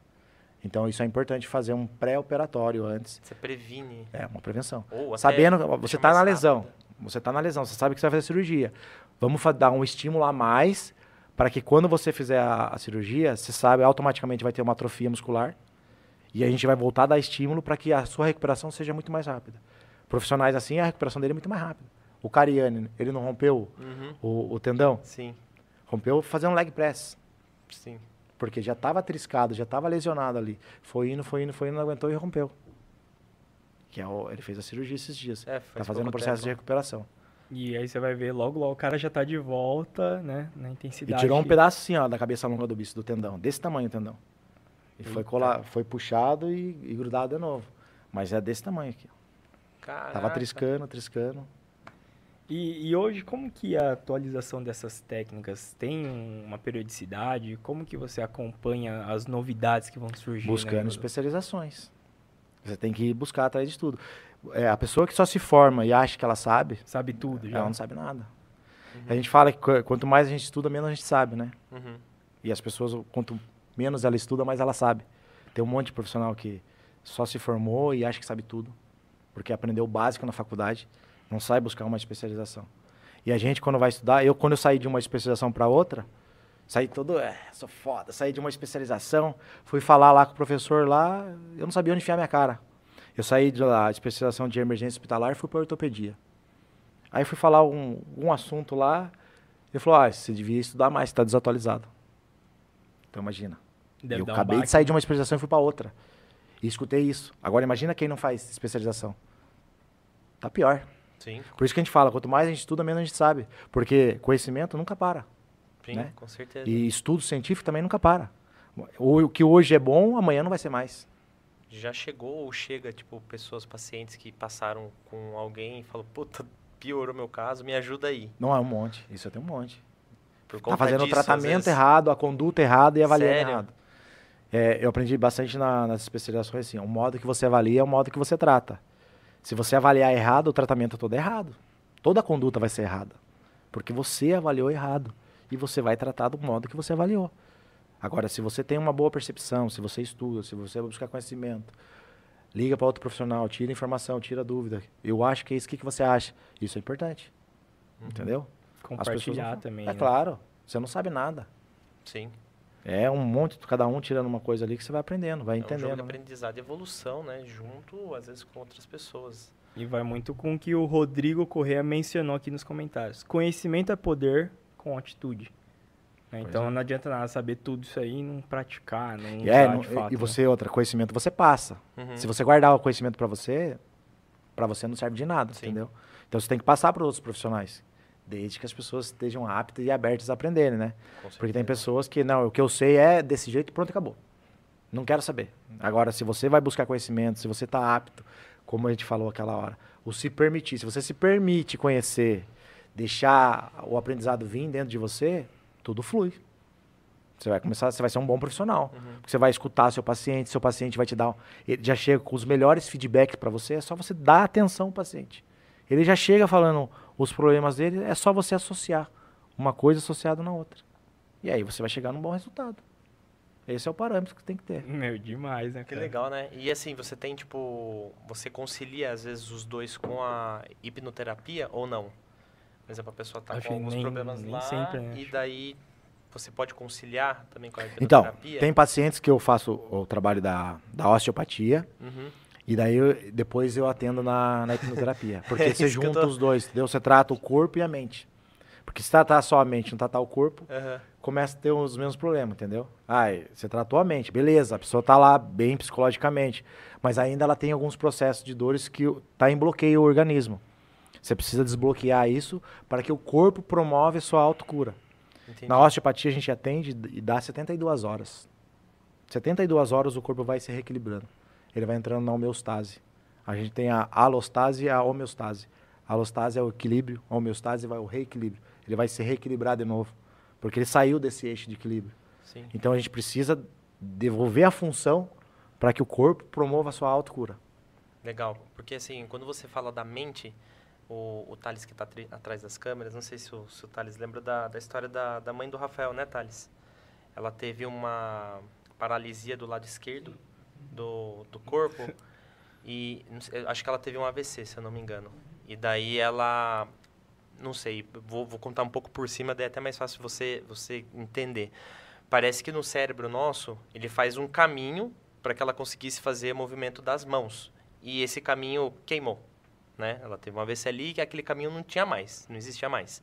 Então isso é importante fazer um pré-operatório antes. Você previne. É uma prevenção. Ou Sabendo, você está na lesão, você está na lesão, você sabe que você vai fazer cirurgia. Vamos dar um estímulo a mais para que quando você fizer a, a, cirurgia, você sabe automaticamente vai ter uma atrofia muscular e a gente vai voltar a dar estímulo para que a sua recuperação seja muito mais rápida. Profissionais assim, a recuperação dele é muito mais rápida. O Cariani, ele não rompeu uhum. o, o, tendão? Sim. Rompeu fazendo leg press. Sim. Porque já estava triscado, já estava lesionado ali. Foi indo, foi indo, foi indo, não aguentou e rompeu. Que é o, ele fez a cirurgia esses dias. É, tá fazendo um processo tempo. de recuperação. E aí você vai ver, logo, logo o cara já está de volta, né? Na intensidade. E tirou um pedaço assim, ó, da cabeça longa do bicho, do tendão. Desse tamanho o tendão. E foi, colar, foi puxado e, e, grudado de novo. Mas é desse tamanho aqui. Caraca. Tava triscando, triscando. E, e, hoje, como que a atualização dessas técnicas tem uma periodicidade? Como que você acompanha as novidades que vão surgir? Buscando né? especializações. Você tem que buscar atrás de tudo. É, a pessoa que só se forma e acha que ela sabe... Sabe tudo já. Ela não sabe nada. Uhum. A gente fala que quanto mais a gente estuda, menos a gente sabe, né? Uhum. E as pessoas, quanto menos ela estuda, mais ela sabe. Tem um monte de profissional que só se formou e acha que sabe tudo. Porque aprendeu o básico na faculdade não sai buscar uma especialização. E a gente, quando vai estudar, eu, quando eu saí de uma especialização para outra, saí todo, é, sou foda, saí de uma especialização, fui falar lá com o professor lá, eu não sabia onde enfiar minha cara. Eu saí de lá, especialização de emergência hospitalar, fui para ortopedia. Aí fui falar um, um assunto lá, ele falou, ah, você devia estudar mais, está desatualizado. Então imagina. Deve eu acabei um de sair de uma especialização e fui para outra. E escutei isso. Agora imagina quem não faz especialização. Tá pior. Sim. Por isso que a gente fala, quanto mais a gente estuda, menos a gente sabe. Porque conhecimento nunca para. Sim, né? com certeza. E estudo científico também nunca para. O, o que hoje é bom, amanhã não vai ser mais. Já chegou ou chega, tipo, pessoas, pacientes que passaram com alguém e falam, puta, piorou meu caso, me ajuda aí. Não, é um monte. Isso eu tenho um monte. Por tá fazendo disso, o tratamento errado, a conduta errada e avaliando Sério? errado. É, eu aprendi bastante na, nas especializações assim, o modo que você avalia é o modo que você trata. Se você avaliar errado, o tratamento é todo errado. Toda a conduta vai ser errada. Porque você avaliou errado. E você vai tratar do modo que você avaliou. Agora, se você tem uma boa percepção, se você estuda, se você buscar conhecimento, liga para outro profissional, tira informação, tira dúvida. Eu acho que é isso. O que, que você acha? Isso é importante. Uhum. Entendeu? Compartilhar também. É né? claro. Você não sabe nada. Sim. É um monte, cada um tirando uma coisa ali que você vai aprendendo, vai entendendo. É um jogo de né? aprendizado e evolução, né? Junto, às vezes, com outras pessoas. E vai muito com o que o Rodrigo Correa mencionou aqui nos comentários. Conhecimento é poder com atitude. Né? Então é. não adianta nada saber tudo isso aí e não praticar, não é, não, fato, E né? você, né? outra, conhecimento você passa. Uhum. Se você guardar o conhecimento para você, para você não serve de nada, Sim. entendeu? Então você tem que passar para outros profissionais. Desde que as pessoas estejam aptas e abertas a aprenderem, né? Porque tem pessoas que, não, o que eu sei é desse jeito, pronto, acabou. Não quero saber. Agora, se você vai buscar conhecimento, se você está apto, como a gente falou aquela hora, o se permitir, se você se permite conhecer, deixar o aprendizado vir dentro de você, tudo flui. Você vai começar, você vai ser um bom profissional. Uhum. Você vai escutar seu paciente, seu paciente vai te dar, ele já chega com os melhores feedbacks para você, é só você dar atenção ao paciente. Ele já chega falando os problemas dele, é só você associar uma coisa associada na outra. E aí você vai chegar num bom resultado. Esse é o parâmetro que tem que ter. Meu, demais, né? Que legal, né? E assim, você tem, tipo, você concilia às vezes os dois com a hipnoterapia ou não? Por exemplo, a pessoa tá com alguns nem, problemas nem lá sempre, né? e daí você pode conciliar também com a então? Então, tem pacientes que eu faço o trabalho da, da osteopatia uhum. e daí eu, depois eu atendo na, na hipnoterapia. Porque é você junta tô... os dois, entendeu? Você trata o corpo e a mente. Porque se tratar só a mente, não tratar o corpo, uhum. começa a ter os mesmos problemas, entendeu? Ai, você tratou a mente, beleza, a pessoa está lá bem psicologicamente, mas ainda ela tem alguns processos de dores que está em bloqueio o organismo. Você precisa desbloquear isso para que o corpo promove a sua autocura. Entendi. Na osteopatia a gente atende e dá 72 horas. 72 horas o corpo vai se reequilibrando. Ele vai entrando na homeostase. A gente tem a alostase e a homeostase. A alostase é o equilíbrio, a homeostase vai o reequilíbrio ele vai se reequilibrar de novo, porque ele saiu desse eixo de equilíbrio. Sim. Então a gente precisa devolver a função para que o corpo promova a sua autocura. Legal, porque assim, quando você fala da mente, o, o Thales que está atrás das câmeras, não sei se o, se o Thales lembra da, da história da, da mãe do Rafael, né, Thales? Ela teve uma paralisia do lado esquerdo do, do corpo e acho que ela teve um AVC, se eu não me engano. E daí ela não sei, vou, vou contar um pouco por cima, daí é até mais fácil você, você entender. Parece que no cérebro nosso, ele faz um caminho para que ela conseguisse fazer movimento das mãos. E esse caminho queimou, né? Ela teve uma AVC ali que aquele caminho não tinha mais, não existia mais.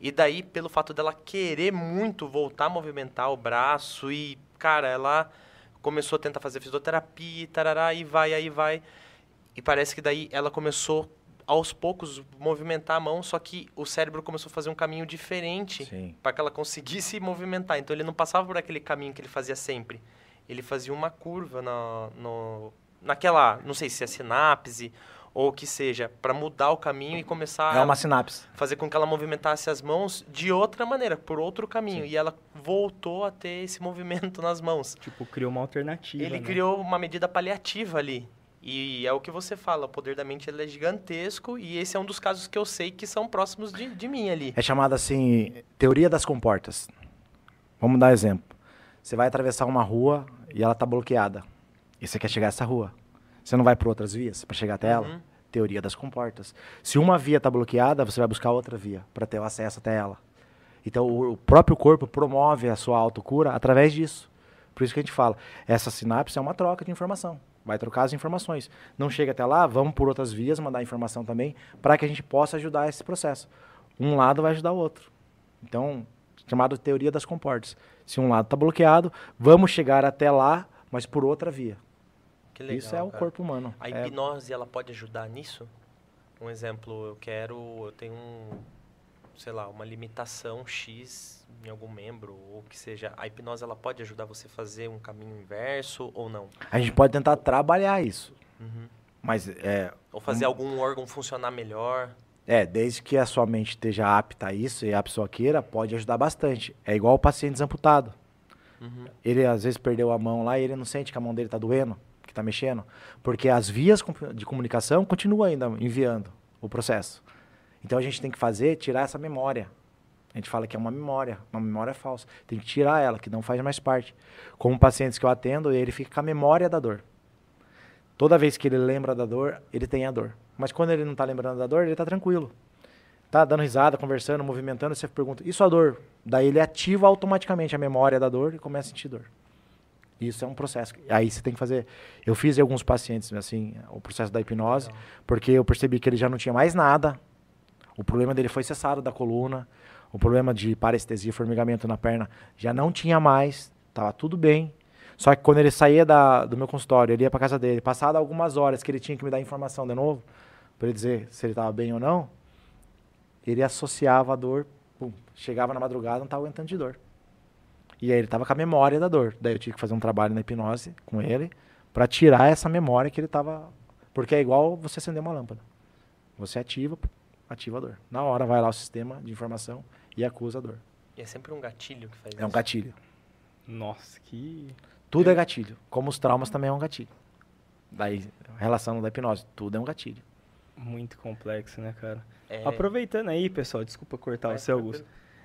E daí, pelo fato dela querer muito voltar a movimentar o braço e, cara, ela começou a tentar fazer fisioterapia, tarará, e vai, aí vai. E parece que daí ela começou aos poucos movimentar a mão, só que o cérebro começou a fazer um caminho diferente para que ela conseguisse movimentar. Então ele não passava por aquele caminho que ele fazia sempre. Ele fazia uma curva na, no, naquela, não sei se é sinapse ou que seja, para mudar o caminho e começar é uma sinapse. a fazer com que ela movimentasse as mãos de outra maneira, por outro caminho. Sim. E ela voltou a ter esse movimento nas mãos. Tipo, criou uma alternativa. Ele né? criou uma medida paliativa ali. E é o que você fala, o poder da mente é gigantesco e esse é um dos casos que eu sei que são próximos de, de mim ali. É chamada assim, teoria das comportas. Vamos dar um exemplo. Você vai atravessar uma rua e ela está bloqueada. E você quer chegar a essa rua. Você não vai por outras vias para chegar até uhum. ela? Teoria das comportas. Se uma via está bloqueada, você vai buscar outra via para ter o acesso até ela. Então o, o próprio corpo promove a sua autocura através disso. Por isso que a gente fala, essa sinapse é uma troca de informação vai trocar as informações. Não chega até lá, vamos por outras vias mandar informação também, para que a gente possa ajudar esse processo. Um lado vai ajudar o outro. Então, chamado teoria das comportas. Se um lado está bloqueado, vamos chegar até lá, mas por outra via. Legal, Isso é o cara. corpo humano. A é... hipnose, ela pode ajudar nisso? Um exemplo, eu quero, eu tenho um, sei lá, uma limitação X em algum membro, ou que seja, a hipnose ela pode ajudar você a fazer um caminho inverso ou não? A gente pode tentar trabalhar isso. Uhum. Mas é, ou fazer um, algum órgão funcionar melhor. É, desde que a sua mente esteja apta a isso e a pessoa queira, pode ajudar bastante. É igual o paciente desamputado. Uhum. Ele às vezes perdeu a mão lá e ele não sente que a mão dele está doendo, que está mexendo. Porque as vias de comunicação continuam ainda enviando o processo. Então a gente tem que fazer, tirar essa memória. A gente fala que é uma memória, uma memória falsa. Tem que tirar ela, que não faz mais parte. Como pacientes que eu atendo, ele fica com a memória da dor. Toda vez que ele lembra da dor, ele tem a dor. Mas quando ele não está lembrando da dor, ele está tranquilo. Tá dando risada, conversando, movimentando, você pergunta, isso a dor? Daí ele ativa automaticamente a memória da dor e começa a sentir dor. Isso é um processo. Aí você tem que fazer. Eu fiz em alguns pacientes, assim, o processo da hipnose, porque eu percebi que ele já não tinha mais nada. O problema dele foi cessado da coluna o problema de parestesia, formigamento na perna, já não tinha mais, estava tudo bem. Só que quando ele saía da, do meu consultório, ele ia para casa dele, passado algumas horas que ele tinha que me dar informação de novo, para ele dizer se ele estava bem ou não, ele associava a dor, pum, chegava na madrugada, não estava aguentando de dor. E aí ele estava com a memória da dor. Daí eu tive que fazer um trabalho na hipnose com ele para tirar essa memória que ele estava. Porque é igual você acender uma lâmpada. Você ativa, ativa a dor. Na hora vai lá o sistema de informação e acusa a dor. E é sempre um gatilho que faz é isso. um gatilho. Nossa, que. Tudo é gatilho. Como os traumas também é um gatilho. Daí, relação da hipnose, tudo é um gatilho. Muito complexo, né, cara? É, Aproveitando aí, pessoal, desculpa cortar Vai, o seu. Augusto.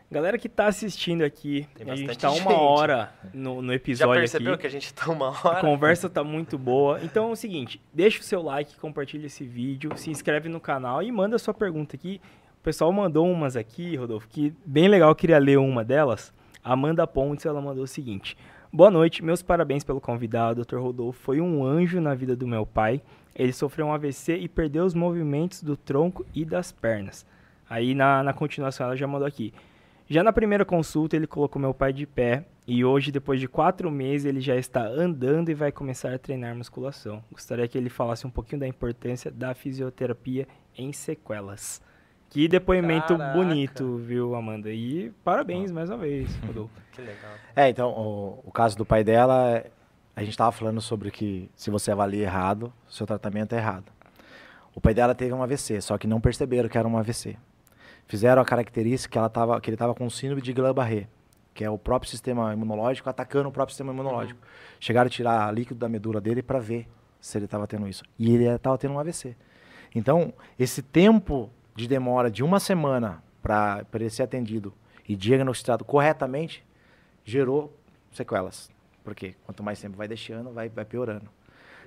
Galera que tá assistindo aqui, a gente tá uma gente. hora no, no Já episódio percebeu aqui. que a gente tá uma A hora? conversa tá muito boa. Então é o seguinte, deixa o seu like, compartilha esse vídeo, se inscreve no canal e manda sua pergunta aqui. O pessoal mandou umas aqui, Rodolfo, que bem legal, eu queria ler uma delas. Amanda Pontes, ela mandou o seguinte: Boa noite, meus parabéns pelo convidado. Dr. Rodolfo foi um anjo na vida do meu pai. Ele sofreu um AVC e perdeu os movimentos do tronco e das pernas. Aí na, na continuação ela já mandou aqui. Já na primeira consulta ele colocou meu pai de pé e hoje, depois de quatro meses, ele já está andando e vai começar a treinar musculação. Gostaria que ele falasse um pouquinho da importância da fisioterapia em sequelas. Que depoimento Caraca. bonito, viu, Amanda? E parabéns mais uma vez, Rodolfo. Que legal. É, então, o, o caso do pai dela, a gente estava falando sobre que se você avalia errado, seu tratamento é errado. O pai dela teve um AVC, só que não perceberam que era um AVC. Fizeram a característica que, ela tava, que ele estava com síndrome de Guillain-Barré, que é o próprio sistema imunológico atacando o próprio sistema imunológico. Chegaram a tirar líquido da medula dele para ver se ele estava tendo isso. E ele estava tendo um AVC. Então, esse tempo de demora de uma semana para ele ser atendido e diagnosticado corretamente gerou sequelas. Porque quanto mais tempo vai deixando, vai, vai piorando.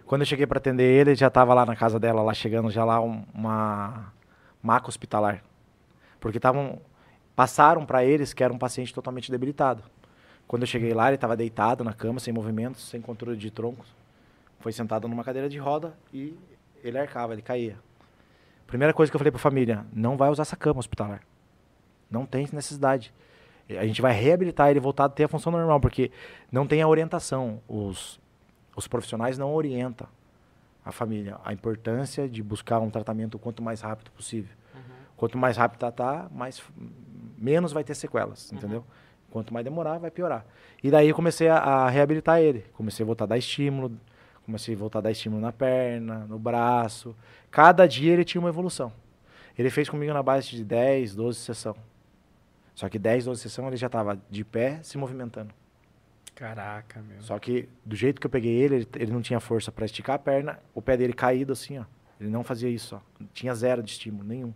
Quando eu cheguei para atender ele, ele já estava lá na casa dela, lá chegando já lá um- uma maca hospitalar. Porque estavam passaram para eles que era um paciente totalmente debilitado. Quando eu cheguei lá, ele estava deitado na cama, sem movimentos, sem controle de troncos. Foi sentado numa cadeira de roda e ele arcava, ele caía. Primeira coisa que eu falei para a família, não vai usar essa cama hospitalar. Não tem necessidade. A gente vai reabilitar ele voltar a ter a função normal, porque não tem a orientação. Os, os profissionais não orientam a família a importância de buscar um tratamento o quanto mais rápido possível. Quanto mais rápido tratar, mais menos vai ter sequelas, entendeu? Quanto mais demorar, vai piorar. E daí eu comecei a, a reabilitar ele. Comecei a voltar a dar estímulo, comecei a voltar a dar estímulo na perna, no braço. Cada dia ele tinha uma evolução. Ele fez comigo na base de 10, 12 sessão. Só que 10, 12 sessão ele já estava de pé, se movimentando. Caraca, meu. Só que do jeito que eu peguei ele, ele, ele não tinha força para esticar a perna, o pé dele caído assim, ó. Ele não fazia isso, ó. Tinha zero de estímulo, nenhum.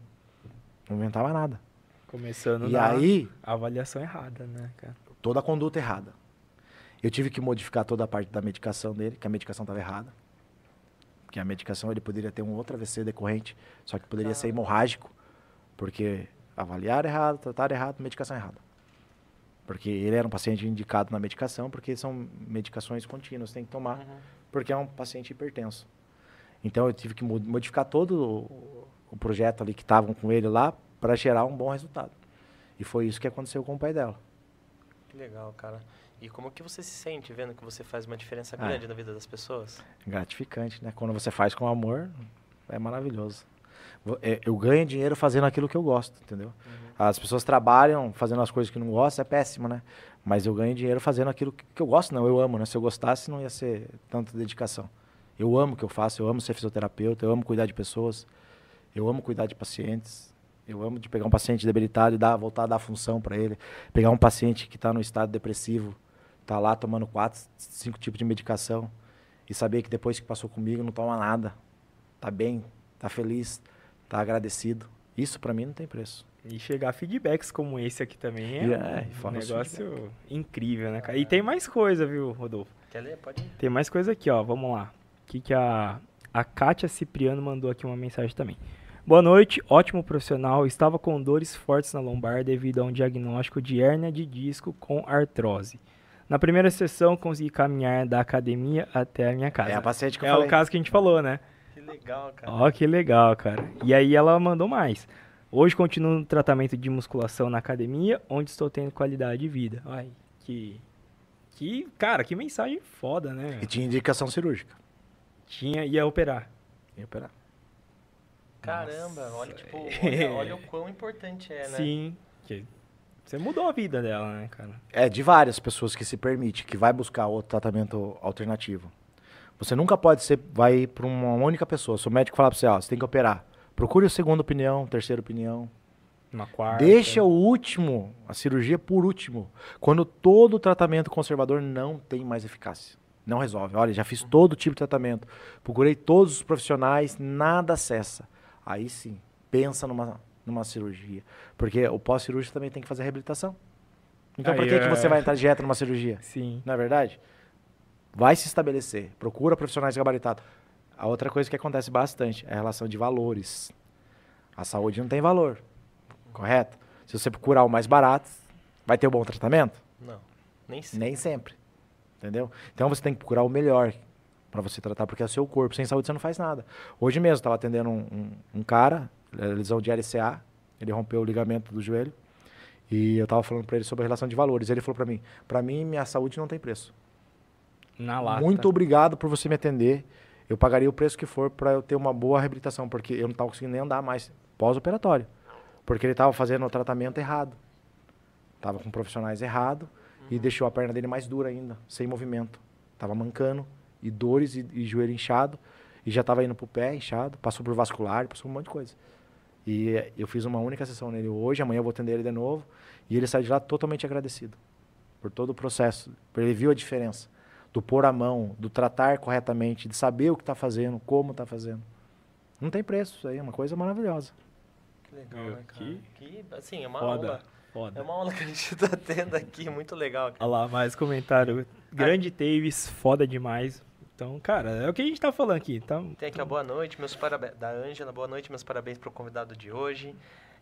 Não movimentava nada. Começando E na aí, avaliação errada, né, cara? toda a conduta errada. Eu tive que modificar toda a parte da medicação dele, que a medicação estava errada. Que a medicação ele poderia ter um outro AVC decorrente, só que poderia ser hemorrágico, porque avaliar errado, tratar errado, medicação errada. Porque ele era um paciente indicado na medicação, porque são medicações contínuas, tem que tomar, Uhum. porque é um paciente hipertenso. Então eu tive que mo- modificar todo o, projeto ali que estavam com ele lá para gerar um bom resultado. E foi isso que aconteceu com o pai dela. Que legal, cara. E como que você se sente vendo que você faz uma diferença Ah. grande na vida das pessoas? gratificante, né? Quando você faz com amor, é maravilhoso. É, Eu ganho dinheiro fazendo aquilo que eu gosto, entendeu? As pessoas trabalham fazendo as coisas que não gostam, é péssimo, né? Mas eu ganho dinheiro fazendo aquilo que que eu gosto, não, eu amo, né? Se eu gostasse, não ia ser tanta dedicação. Eu amo o que eu faço, eu amo ser fisioterapeuta, eu amo cuidar de pessoas, eu amo cuidar de pacientes, eu amo de pegar um paciente debilitado e dar, voltar a dar função para ele, pegar um paciente que está no estado depressivo, tá lá tomando quatro, cinco tipos de medicação e saber que depois que passou comigo não toma nada, tá bem, tá feliz, tá agradecido. Isso para mim não tem preço. E chegar feedbacks como esse aqui também é, um é, os negócio incrível, né, cara? E tem mais coisa, viu, Rodolfo? Quer ler? Pode ir. Tem mais coisa aqui, ó. Vamos lá. O que, que a, a Kátia Cipriano mandou aqui uma mensagem também. Boa noite, ótimo profissional. Estava com dores fortes na lombar devido a um diagnóstico de hérnia de disco com artrose. Na primeira sessão, consegui caminhar da academia até a minha casa. É a paciente que eu É falei. o caso que a gente falou, né? Que legal, cara. Ó, que legal, cara. E aí ela mandou mais. Hoje continuo no tratamento de musculação na academia, onde estou tendo qualidade de vida. Ai, que. Que, cara, que mensagem foda, né? E tinha indicação cirúrgica. Tinha, ia operar. Ia operar. Caramba, olha, tipo, olha, olha o quão importante é, né? Sim. Que você mudou a vida dela, né, cara? É de várias pessoas que se permite, que vai buscar outro tratamento alternativo. Você nunca pode ser, vai para uma única pessoa. Se o médico falar para você, ó, você tem que operar. Procure a segunda opinião, terceira opinião. Uma quarta. Deixa o último, a cirurgia por último, quando todo o tratamento conservador não tem mais eficácia. Não resolve. Olha, já fiz todo tipo de tratamento, procurei todos os profissionais, nada cessa. Aí sim, pensa numa, numa cirurgia. Porque o pós-cirúrgico também tem que fazer reabilitação. Então, Aí por que, que é- você vai entrar direto numa cirurgia? Sim. Não é verdade? Vai se estabelecer. Procura profissionais gabaritados. A outra coisa que acontece bastante é a relação de valores. A saúde não tem valor. Correto? Se você procurar o mais barato, vai ter um bom tratamento? Não. Nem sei. Nem sempre. Entendeu? Então você tem que procurar o melhor para você tratar, porque é o seu corpo. Sem saúde você não faz nada. Hoje mesmo, estava atendendo um, um, um cara, eh, lesão de LCA, ele rompeu o ligamento do joelho. E eu estava falando para ele sobre a relação de valores. Ele falou para mim: para mim, minha saúde não tem preço. Na lata. Muito obrigado por você me atender. Eu pagaria o preço que for para eu ter uma boa reabilitação, porque eu não estava conseguindo nem andar mais pós-operatório. Porque ele estava fazendo o tratamento errado. Estava com profissionais errado e deixou a perna dele mais dura ainda, sem movimento. Tava mancando, e dores e, e joelho inchado, e já estava indo pro pé inchado, passou por vascular, passou por um monte de coisa. E eh, eu fiz uma única sessão nele hoje, amanhã eu vou atender ele de novo, e ele saiu de lá totalmente agradecido por todo o processo, ele viu a diferença do pôr a mão, do tratar corretamente, de saber o que está fazendo, como está fazendo. Não tem preço isso aí, é uma coisa maravilhosa. Que legal, Meu, né, cara? que Que, assim, é uma Foda. aula. Foda. É uma aula que a gente tá tendo aqui, muito legal. cara. Olha lá, mais comentário. Grande Taves, foda demais. Então, cara, é o que a gente tá falando aqui. Tá, Tem aqui a boa noite, meus parabéns. Da Ângela, boa noite, meus parabéns pro convidado de hoje.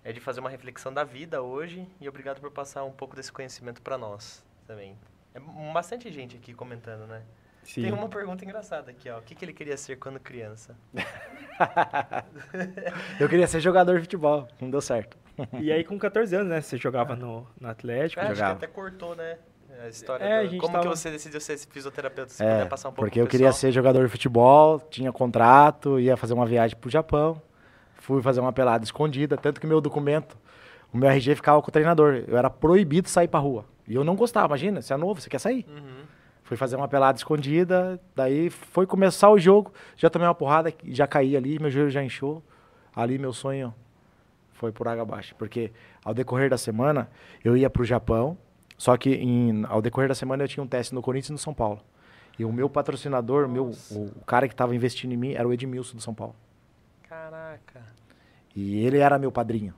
É de fazer uma reflexão da vida hoje e obrigado por passar um pouco desse conhecimento para nós também. É bastante gente aqui comentando, né? Sim. Tem uma pergunta engraçada aqui, ó. O que, que ele queria ser quando criança? Eu queria ser jogador de futebol, não deu certo. E aí, com 14 anos, né? Você jogava no, no Atlético. Acho que jogava. até cortou, né? A história É, do- a gente Como tava- que você decidiu ser fisioterapeuta? Se É, puder passar um pouco porque eu queria ser jogador de futebol, tinha contrato, ia fazer uma viagem pro Japão, fui fazer uma pelada escondida, tanto que meu documento, o meu RG ficava com o treinador. Eu era proibido sair pra rua. E eu não gostava, imagina, você é novo, você quer sair. Uhum. Fui fazer uma pelada escondida, daí foi começar o jogo, já tomei uma porrada, já caí ali, meu joelho já inchou. Ali meu sonho foi por água abaixo, porque ao decorrer da semana eu ia pro Japão, só que em- ao decorrer da semana eu tinha um teste no Corinthians e no São Paulo. E o meu patrocinador, meu, o, o cara que estava investindo em mim era o Edmilson do São Paulo. Caraca. E ele era meu padrinho.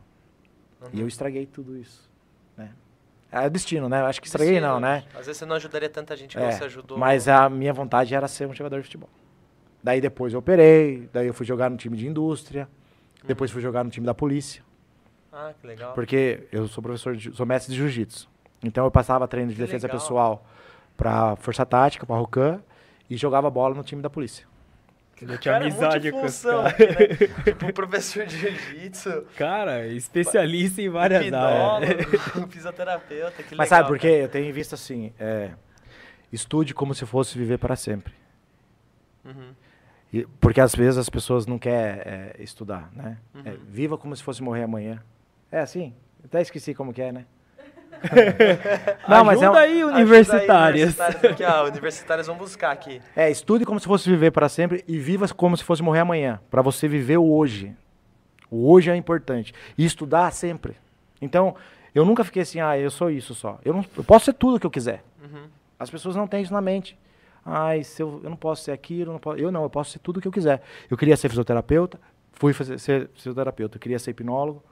E Uhum. eu estraguei tudo isso, né? É destino, né? Eu acho que estraguei Destino, não, né? Às vezes você não ajudaria tanta gente que É, você ajudou. Mas a minha vontade era ser um jogador de futebol. Daí depois eu operei, daí eu fui jogar no time de indústria, depois fui jogar no time da polícia, Ah, que legal. porque eu sou professor, de, sou mestre de jiu-jitsu. Então eu passava treino de Que defesa legal. pessoal pra Força Tática, pra Rocan, e jogava bola no time da polícia. Eu tinha Cara, é amizade com esse multifunção cara. aqui, né? tipo, professor de jiu-jitsu, Cara, especialista em várias áreas. fisioterapeuta, que Mas legal, sabe por quê? Eu tenho visto assim, é, estude como se fosse viver para sempre. Uhum. E- porque às vezes as pessoas não querem é, estudar, né? É, Uhum. viva como se fosse morrer amanhã. É assim? Até esqueci como que é, né? Não, mas mas é um- aí, Ajuda aí, universitárias. aqui, ó, universitários vão buscar aqui. É, estude como se fosse viver para sempre e viva como se fosse morrer amanhã. Para você viver o hoje. O hoje é importante. E estudar sempre. Então, eu nunca fiquei assim, ah, eu sou isso só. Eu, não, eu posso ser tudo que eu quiser. Uhum. As pessoas não têm isso na mente. Ai, se eu, eu não posso ser aquilo, eu não, posso, eu não, eu posso ser tudo o que eu quiser. Eu queria ser fisioterapeuta, fui fazer, ser fisioterapeuta. Eu queria ser hipnólogo,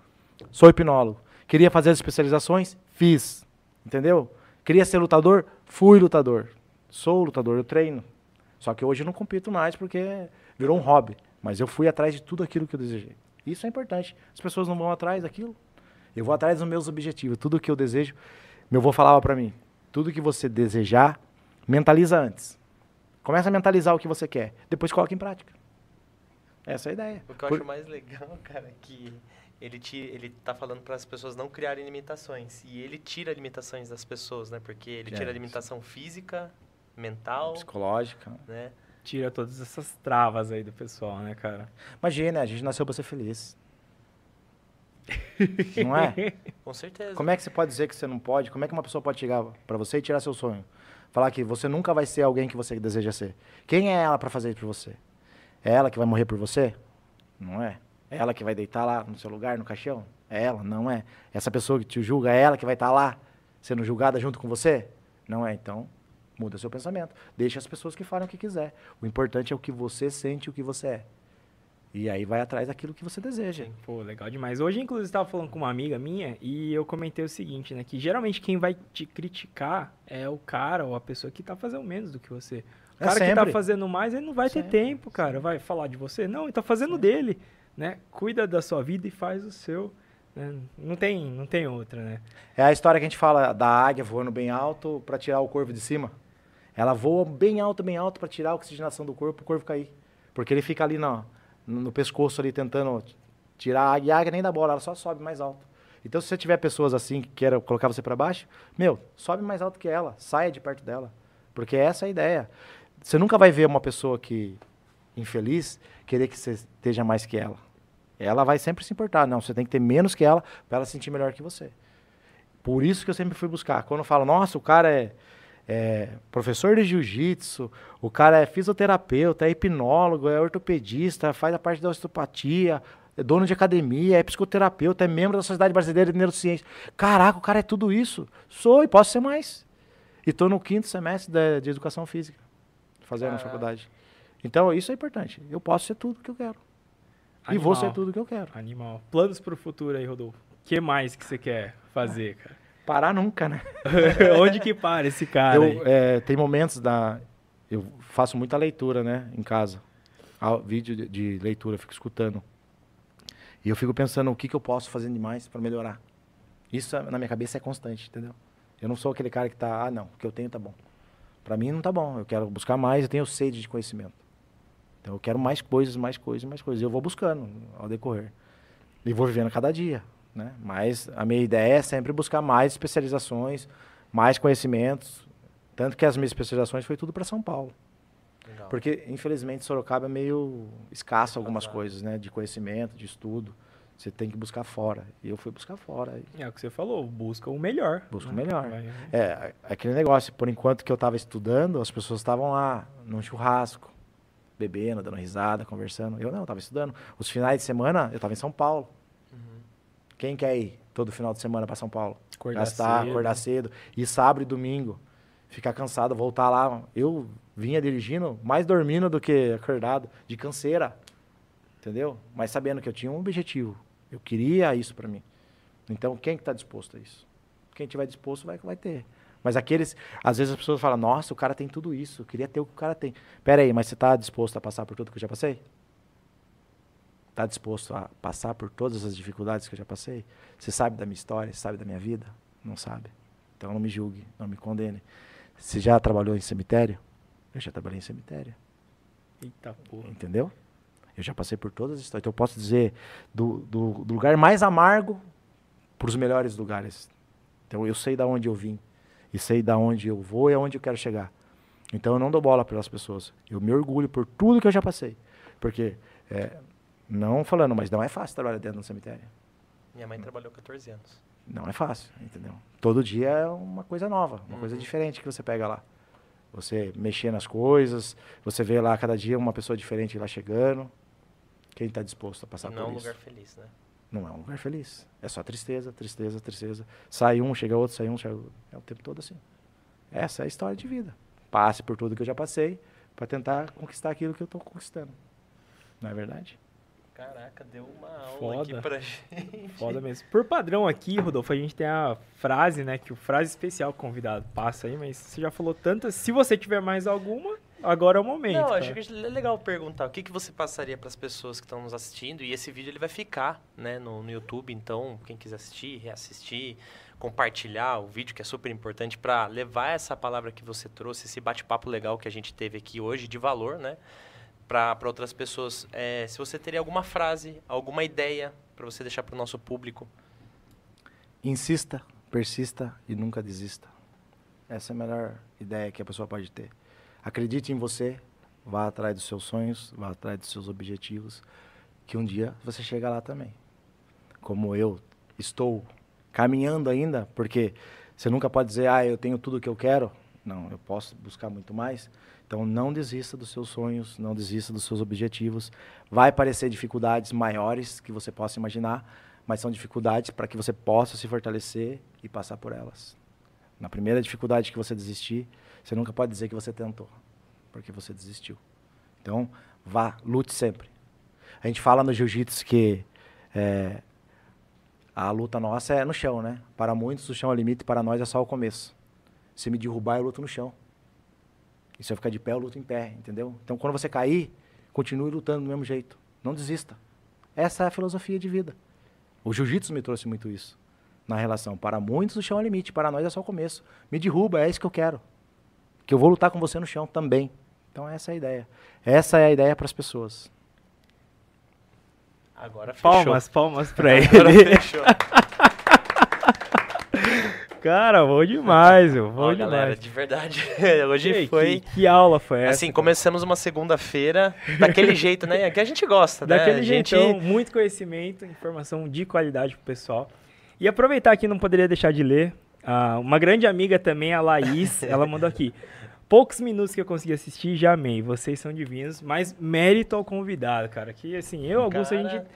sou hipnólogo. Queria fazer as especializações, fiz. Entendeu? Queria ser lutador, fui lutador. Sou lutador, eu treino. Só que hoje eu não compito mais porque virou um hobby. Mas eu fui atrás de tudo aquilo que eu desejei. Isso é importante. As pessoas não vão atrás daquilo. Eu vou atrás dos meus objetivos. Tudo que eu desejo. Meu avô falava para mim: tudo que você desejar, mentaliza antes. Começa a mentalizar o que você quer. Depois coloca em prática. Essa é a ideia. O que eu Por- acho mais legal, cara, é que ele, ti, ele tá falando para as pessoas não criarem limitações. E ele tira limitações das pessoas, né? Porque ele tira a limitação física, mental, Psicológica. né? Tira todas essas travas aí do pessoal, né, cara? Imagina, a gente nasceu para ser feliz. não é? Com certeza. Como é que você pode dizer que você não pode? Como é que uma pessoa pode chegar para você e tirar seu sonho? Falar que você nunca vai ser alguém que você deseja ser. Quem é ela para fazer isso por você? É ela que vai morrer por você? Não é? É ela que vai deitar lá no seu lugar, no caixão? É ela, não é. Essa pessoa que te julga é ela que vai estar tá lá sendo julgada junto com você? Não é. Então, muda seu pensamento. Deixa as pessoas que falem o que quiser. O importante é o que você sente o que você é. E aí vai atrás daquilo que você deseja. Pô, legal demais. Hoje, inclusive, estava falando com uma amiga minha e eu comentei o seguinte, né? Que geralmente quem vai te criticar é o cara ou a pessoa que está fazendo menos do que você. O é cara sempre. que está fazendo mais, ele não vai sempre. ter tempo, cara. Vai falar de você? Não, ele está fazendo sempre. dele, né? Cuida da sua vida e faz o seu. Né? Não, tem, não tem outra, né? É a história que a gente fala da águia voando bem alto para tirar o corvo de cima. Ela voa bem alto, bem alto para tirar a oxigenação do corpo, o corvo cair. Porque ele fica ali na no pescoço ali tentando tirar a águia, a águia nem da bola, ela só sobe mais alto. Então, se você tiver pessoas assim que queiram colocar você para baixo, meu, sobe mais alto que ela, saia de perto dela. Porque essa é a ideia. Você nunca vai ver uma pessoa que infeliz querer que você esteja mais que ela. Ela vai sempre se importar. Não, você tem que ter menos que ela para ela se sentir melhor que você. Por isso que eu sempre fui buscar. Quando eu falo, nossa, o cara é é professor de jiu-jitsu, o cara é fisioterapeuta, é hipnólogo, é ortopedista, faz a parte da osteopatia, é dono de academia, é psicoterapeuta, é membro da Sociedade Brasileira de Neurociência. Caraca, o cara é tudo isso. Sou e posso ser mais. E estou no quinto semestre de, de educação física, fazendo a faculdade. Então, isso é importante. Eu posso ser tudo que eu quero. Animal. E vou ser tudo que eu quero. Animal. Planos para o futuro aí, Rodolfo. O que mais que você quer fazer, cara? parar nunca, né? Onde que para esse cara? Eu, é, tem momentos da. Eu faço muita leitura, né, em casa. Vídeo de, de leitura, fico escutando. E eu fico pensando o que, que eu posso fazer demais para melhorar. Isso na minha cabeça é constante, entendeu? Eu não sou aquele cara que tá, ah, não, o que eu tenho tá bom. Para mim não tá bom. Eu quero buscar mais, eu tenho sede de conhecimento. Então eu quero mais coisas, mais coisas, mais coisas. Eu vou buscando ao decorrer. E vou vivendo cada dia. Né? Mas a minha ideia é sempre buscar mais especializações, mais conhecimentos. Tanto que as minhas especializações foi tudo para São Paulo. Legal. Porque, infelizmente, Sorocaba é meio escasso algumas coisas, né? De conhecimento, de estudo. Você tem que buscar fora. E eu fui buscar fora. É o que você falou, busca o melhor. Busca né? o melhor. Vai, vai. É, aquele negócio, por enquanto que eu estava estudando, as pessoas estavam lá, num churrasco, bebendo, dando risada, conversando. Eu não, estava estudando. Os finais de semana, eu estava em São Paulo. Quem quer ir todo final de semana para São Paulo? Acordar Gastar, cedo. acordar cedo. E sábado e domingo. Ficar cansado, voltar lá. Eu vinha dirigindo mais dormindo do que acordado, de canseira. Entendeu? Mas sabendo que eu tinha um objetivo. Eu queria isso para mim. Então, quem que tá disposto a isso? Quem tiver disposto vai, vai ter. Mas aqueles, às vezes as pessoas falam, nossa, o cara tem tudo isso, queria ter o que o cara tem. Pera aí, mas você está disposto a passar por tudo que eu já passei? Está disposto a passar por todas as dificuldades que eu já passei? Você sabe da minha história? Você sabe da minha vida? Não sabe. Então não me julgue, não me condene. Você já trabalhou em cemitério? Eu já trabalhei em cemitério. Eita porra. Entendeu? Eu já passei por todas as histórias. Então eu posso dizer do, do, do lugar mais amargo para os melhores lugares. Então eu sei da onde eu vim. E sei da onde eu vou e aonde eu quero chegar. Então eu não dou bola pelas pessoas. Eu me orgulho por tudo que eu já passei. Porque é, não falando, mas não é fácil trabalhar dentro do cemitério. Minha mãe trabalhou 14 anos. Não é fácil, entendeu? Todo dia é uma coisa nova, uma uhum. coisa diferente que você pega lá. Você mexer nas coisas, você vê lá cada dia uma pessoa diferente lá chegando. Quem está disposto a passar não por isso? Não é um lugar feliz, né? Não é um lugar feliz. É só tristeza, tristeza, tristeza. Sai um, chega outro, sai um, chega outro. É o tempo todo assim. Essa é a história de vida. Passe por tudo que eu já passei para tentar conquistar aquilo que eu estou conquistando. Não é verdade? Caraca, deu uma aula Foda. aqui pra gente. Foda mesmo. Por padrão aqui, Rodolfo, a gente tem a frase, né? Que o frase especial convidado passa aí, mas você já falou tantas. Se você tiver mais alguma, agora é o momento. Não, acho que é legal perguntar o que, que você passaria para as pessoas que estão nos assistindo. E esse vídeo ele vai ficar né, no, no YouTube, então quem quiser assistir, reassistir, compartilhar o vídeo, que é super importante para levar essa palavra que você trouxe, esse bate-papo legal que a gente teve aqui hoje, de valor, né? para outras pessoas. É, se você teria alguma frase, alguma ideia para você deixar para o nosso público. Insista, persista e nunca desista. Essa é a melhor ideia que a pessoa pode ter. Acredite em você, vá atrás dos seus sonhos, vá atrás dos seus objetivos, que um dia você chega lá também. Como eu estou caminhando ainda, porque você nunca pode dizer, ah, eu tenho tudo o que eu quero. Não, eu posso buscar muito mais. Então não desista dos seus sonhos, não desista dos seus objetivos. Vai aparecer dificuldades maiores que você possa imaginar, mas são dificuldades para que você possa se fortalecer e passar por elas. Na primeira dificuldade que você desistir, você nunca pode dizer que você tentou, porque você desistiu. Então, vá, lute sempre. A gente fala no jiu-jitsu que é, a luta nossa é no chão, né? Para muitos o chão é o limite, para nós é só o começo. Se me derrubar, eu luto no chão. E se eu ficar de pé, eu luto em pé, entendeu? Então, quando você cair, continue lutando do mesmo jeito. Não desista. Essa é a filosofia de vida. O jiu-jitsu me trouxe muito isso na relação. Para muitos, o chão é limite. Para nós é só o começo. Me derruba, é isso que eu quero. Que eu vou lutar com você no chão também. Então, essa é a ideia. Essa é a ideia para as pessoas. Agora fechou. Palmas, palmas pra ele. Agora fechou. Cara, bom demais, meu. Bom Ó, demais. galera, de verdade. Hoje Ei, foi. Que, que aula foi essa? Assim, começamos uma segunda-feira daquele jeito, né? Que a gente gosta, né? Daquele a gente... jeitão, muito conhecimento, informação de qualidade pro pessoal. E aproveitar aqui, não poderia deixar de ler. Ah, uma grande amiga também, a Laís, ela mandou aqui. Poucos minutos que eu consegui assistir, já amei. Vocês são divinos, mas mérito ao convidado, cara. Que assim, eu, Augusto, a Cara, gente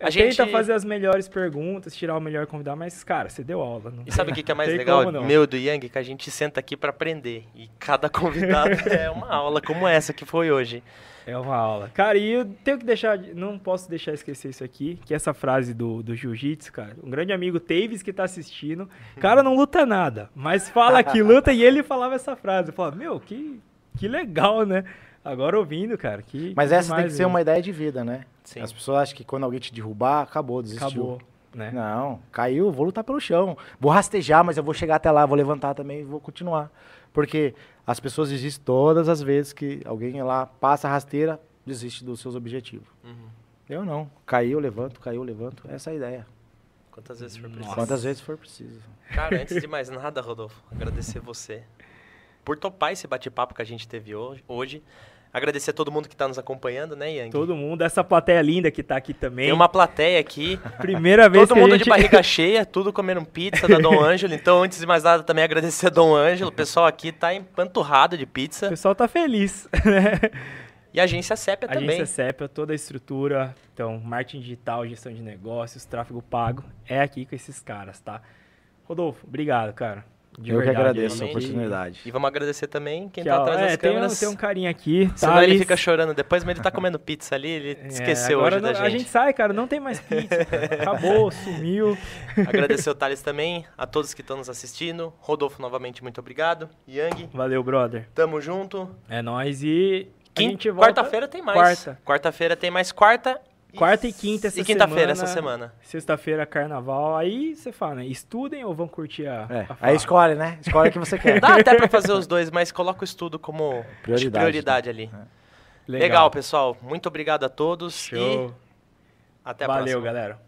a tenta gente- fazer as melhores perguntas, tirar o melhor convidado, mas, cara, você deu aula. Não E sabe o que, que é mais legal, como meu e do Yang? Que a gente senta aqui pra aprender. E cada convidado é uma aula como essa que foi hoje. É uma aula. Cara, e eu tenho que deixar, de- não posso deixar esquecer isso aqui, que essa frase do, do jiu-jitsu, cara, um grande amigo, Tavis, que tá assistindo, o cara não luta nada, mas fala que luta e ele falava essa frase. Eu falava, meu, que, que legal, né? Agora ouvindo, cara, que Mas que essa tem que ser uma ideia de vida, né? Sim. As pessoas acham que quando alguém te derrubar, acabou, desistiu. Acabou, né? Não, caiu, vou lutar pelo chão. Vou rastejar, mas eu vou chegar até lá, vou levantar também e vou continuar. Porque as pessoas desistem todas as vezes que alguém lá passa a rasteira, desiste dos seus objetivos. Uhum. Eu não. Caiu, levanto, caiu, levanto. Essa é a ideia. Quantas vezes for Nossa. preciso. Quantas vezes for preciso. Cara, antes de mais nada, Rodolfo, agradecer você por topar esse bate-papo que a gente teve hoje. Agradecer a todo mundo que está nos acompanhando, né, Yang? Todo mundo, essa plateia linda que tá aqui também. Tem uma plateia aqui, Primeira vez todo que mundo a gente... de barriga cheia, tudo comendo pizza da Dom Ângelo. Então, antes de mais nada, também agradecer a Dom Ângelo. O pessoal aqui tá empanturrado de O pizza. pessoal tá feliz, né? E a agência Sépia também. Agência CEPA, toda a estrutura, então, marketing digital, gestão de negócios, tráfego pago, é aqui com esses caras, tá? Rodolfo, obrigado, cara. De eu verdade, que agradeço a oportunidade. E vamos agradecer também quem Que, tá ó, atrás é, das tem, um, câmeras. tem um carinha aqui, Senão Thales. ele fica chorando depois, mas ele tá comendo pizza ali, ele É, esqueceu agora hoje da não- gente. A gente sai, cara, não tem mais pizza. Acabou, sumiu. Agradecer o Thales também, a todos que estão nos assistindo. Rodolfo, novamente, muito obrigado. Yang, Valeu, brother. tamo junto. É nóis e a Quin- gente volta Quarta-feira tem mais. Quarta. Quarta-feira tem mais quarta. Quarta e quinta essa E quinta-feira semana. essa semana. Sexta-feira, carnaval. Aí você fala, né? Estudem ou vão curtir a, É, a aí escolhe, né? Escolhe o que você quer. Dá até pra fazer os dois, mas coloca o estudo como Prioridade, prioridade ali. Legal, Legal. pessoal. Muito obrigado a todos Show. e até a Valeu, próxima. galera.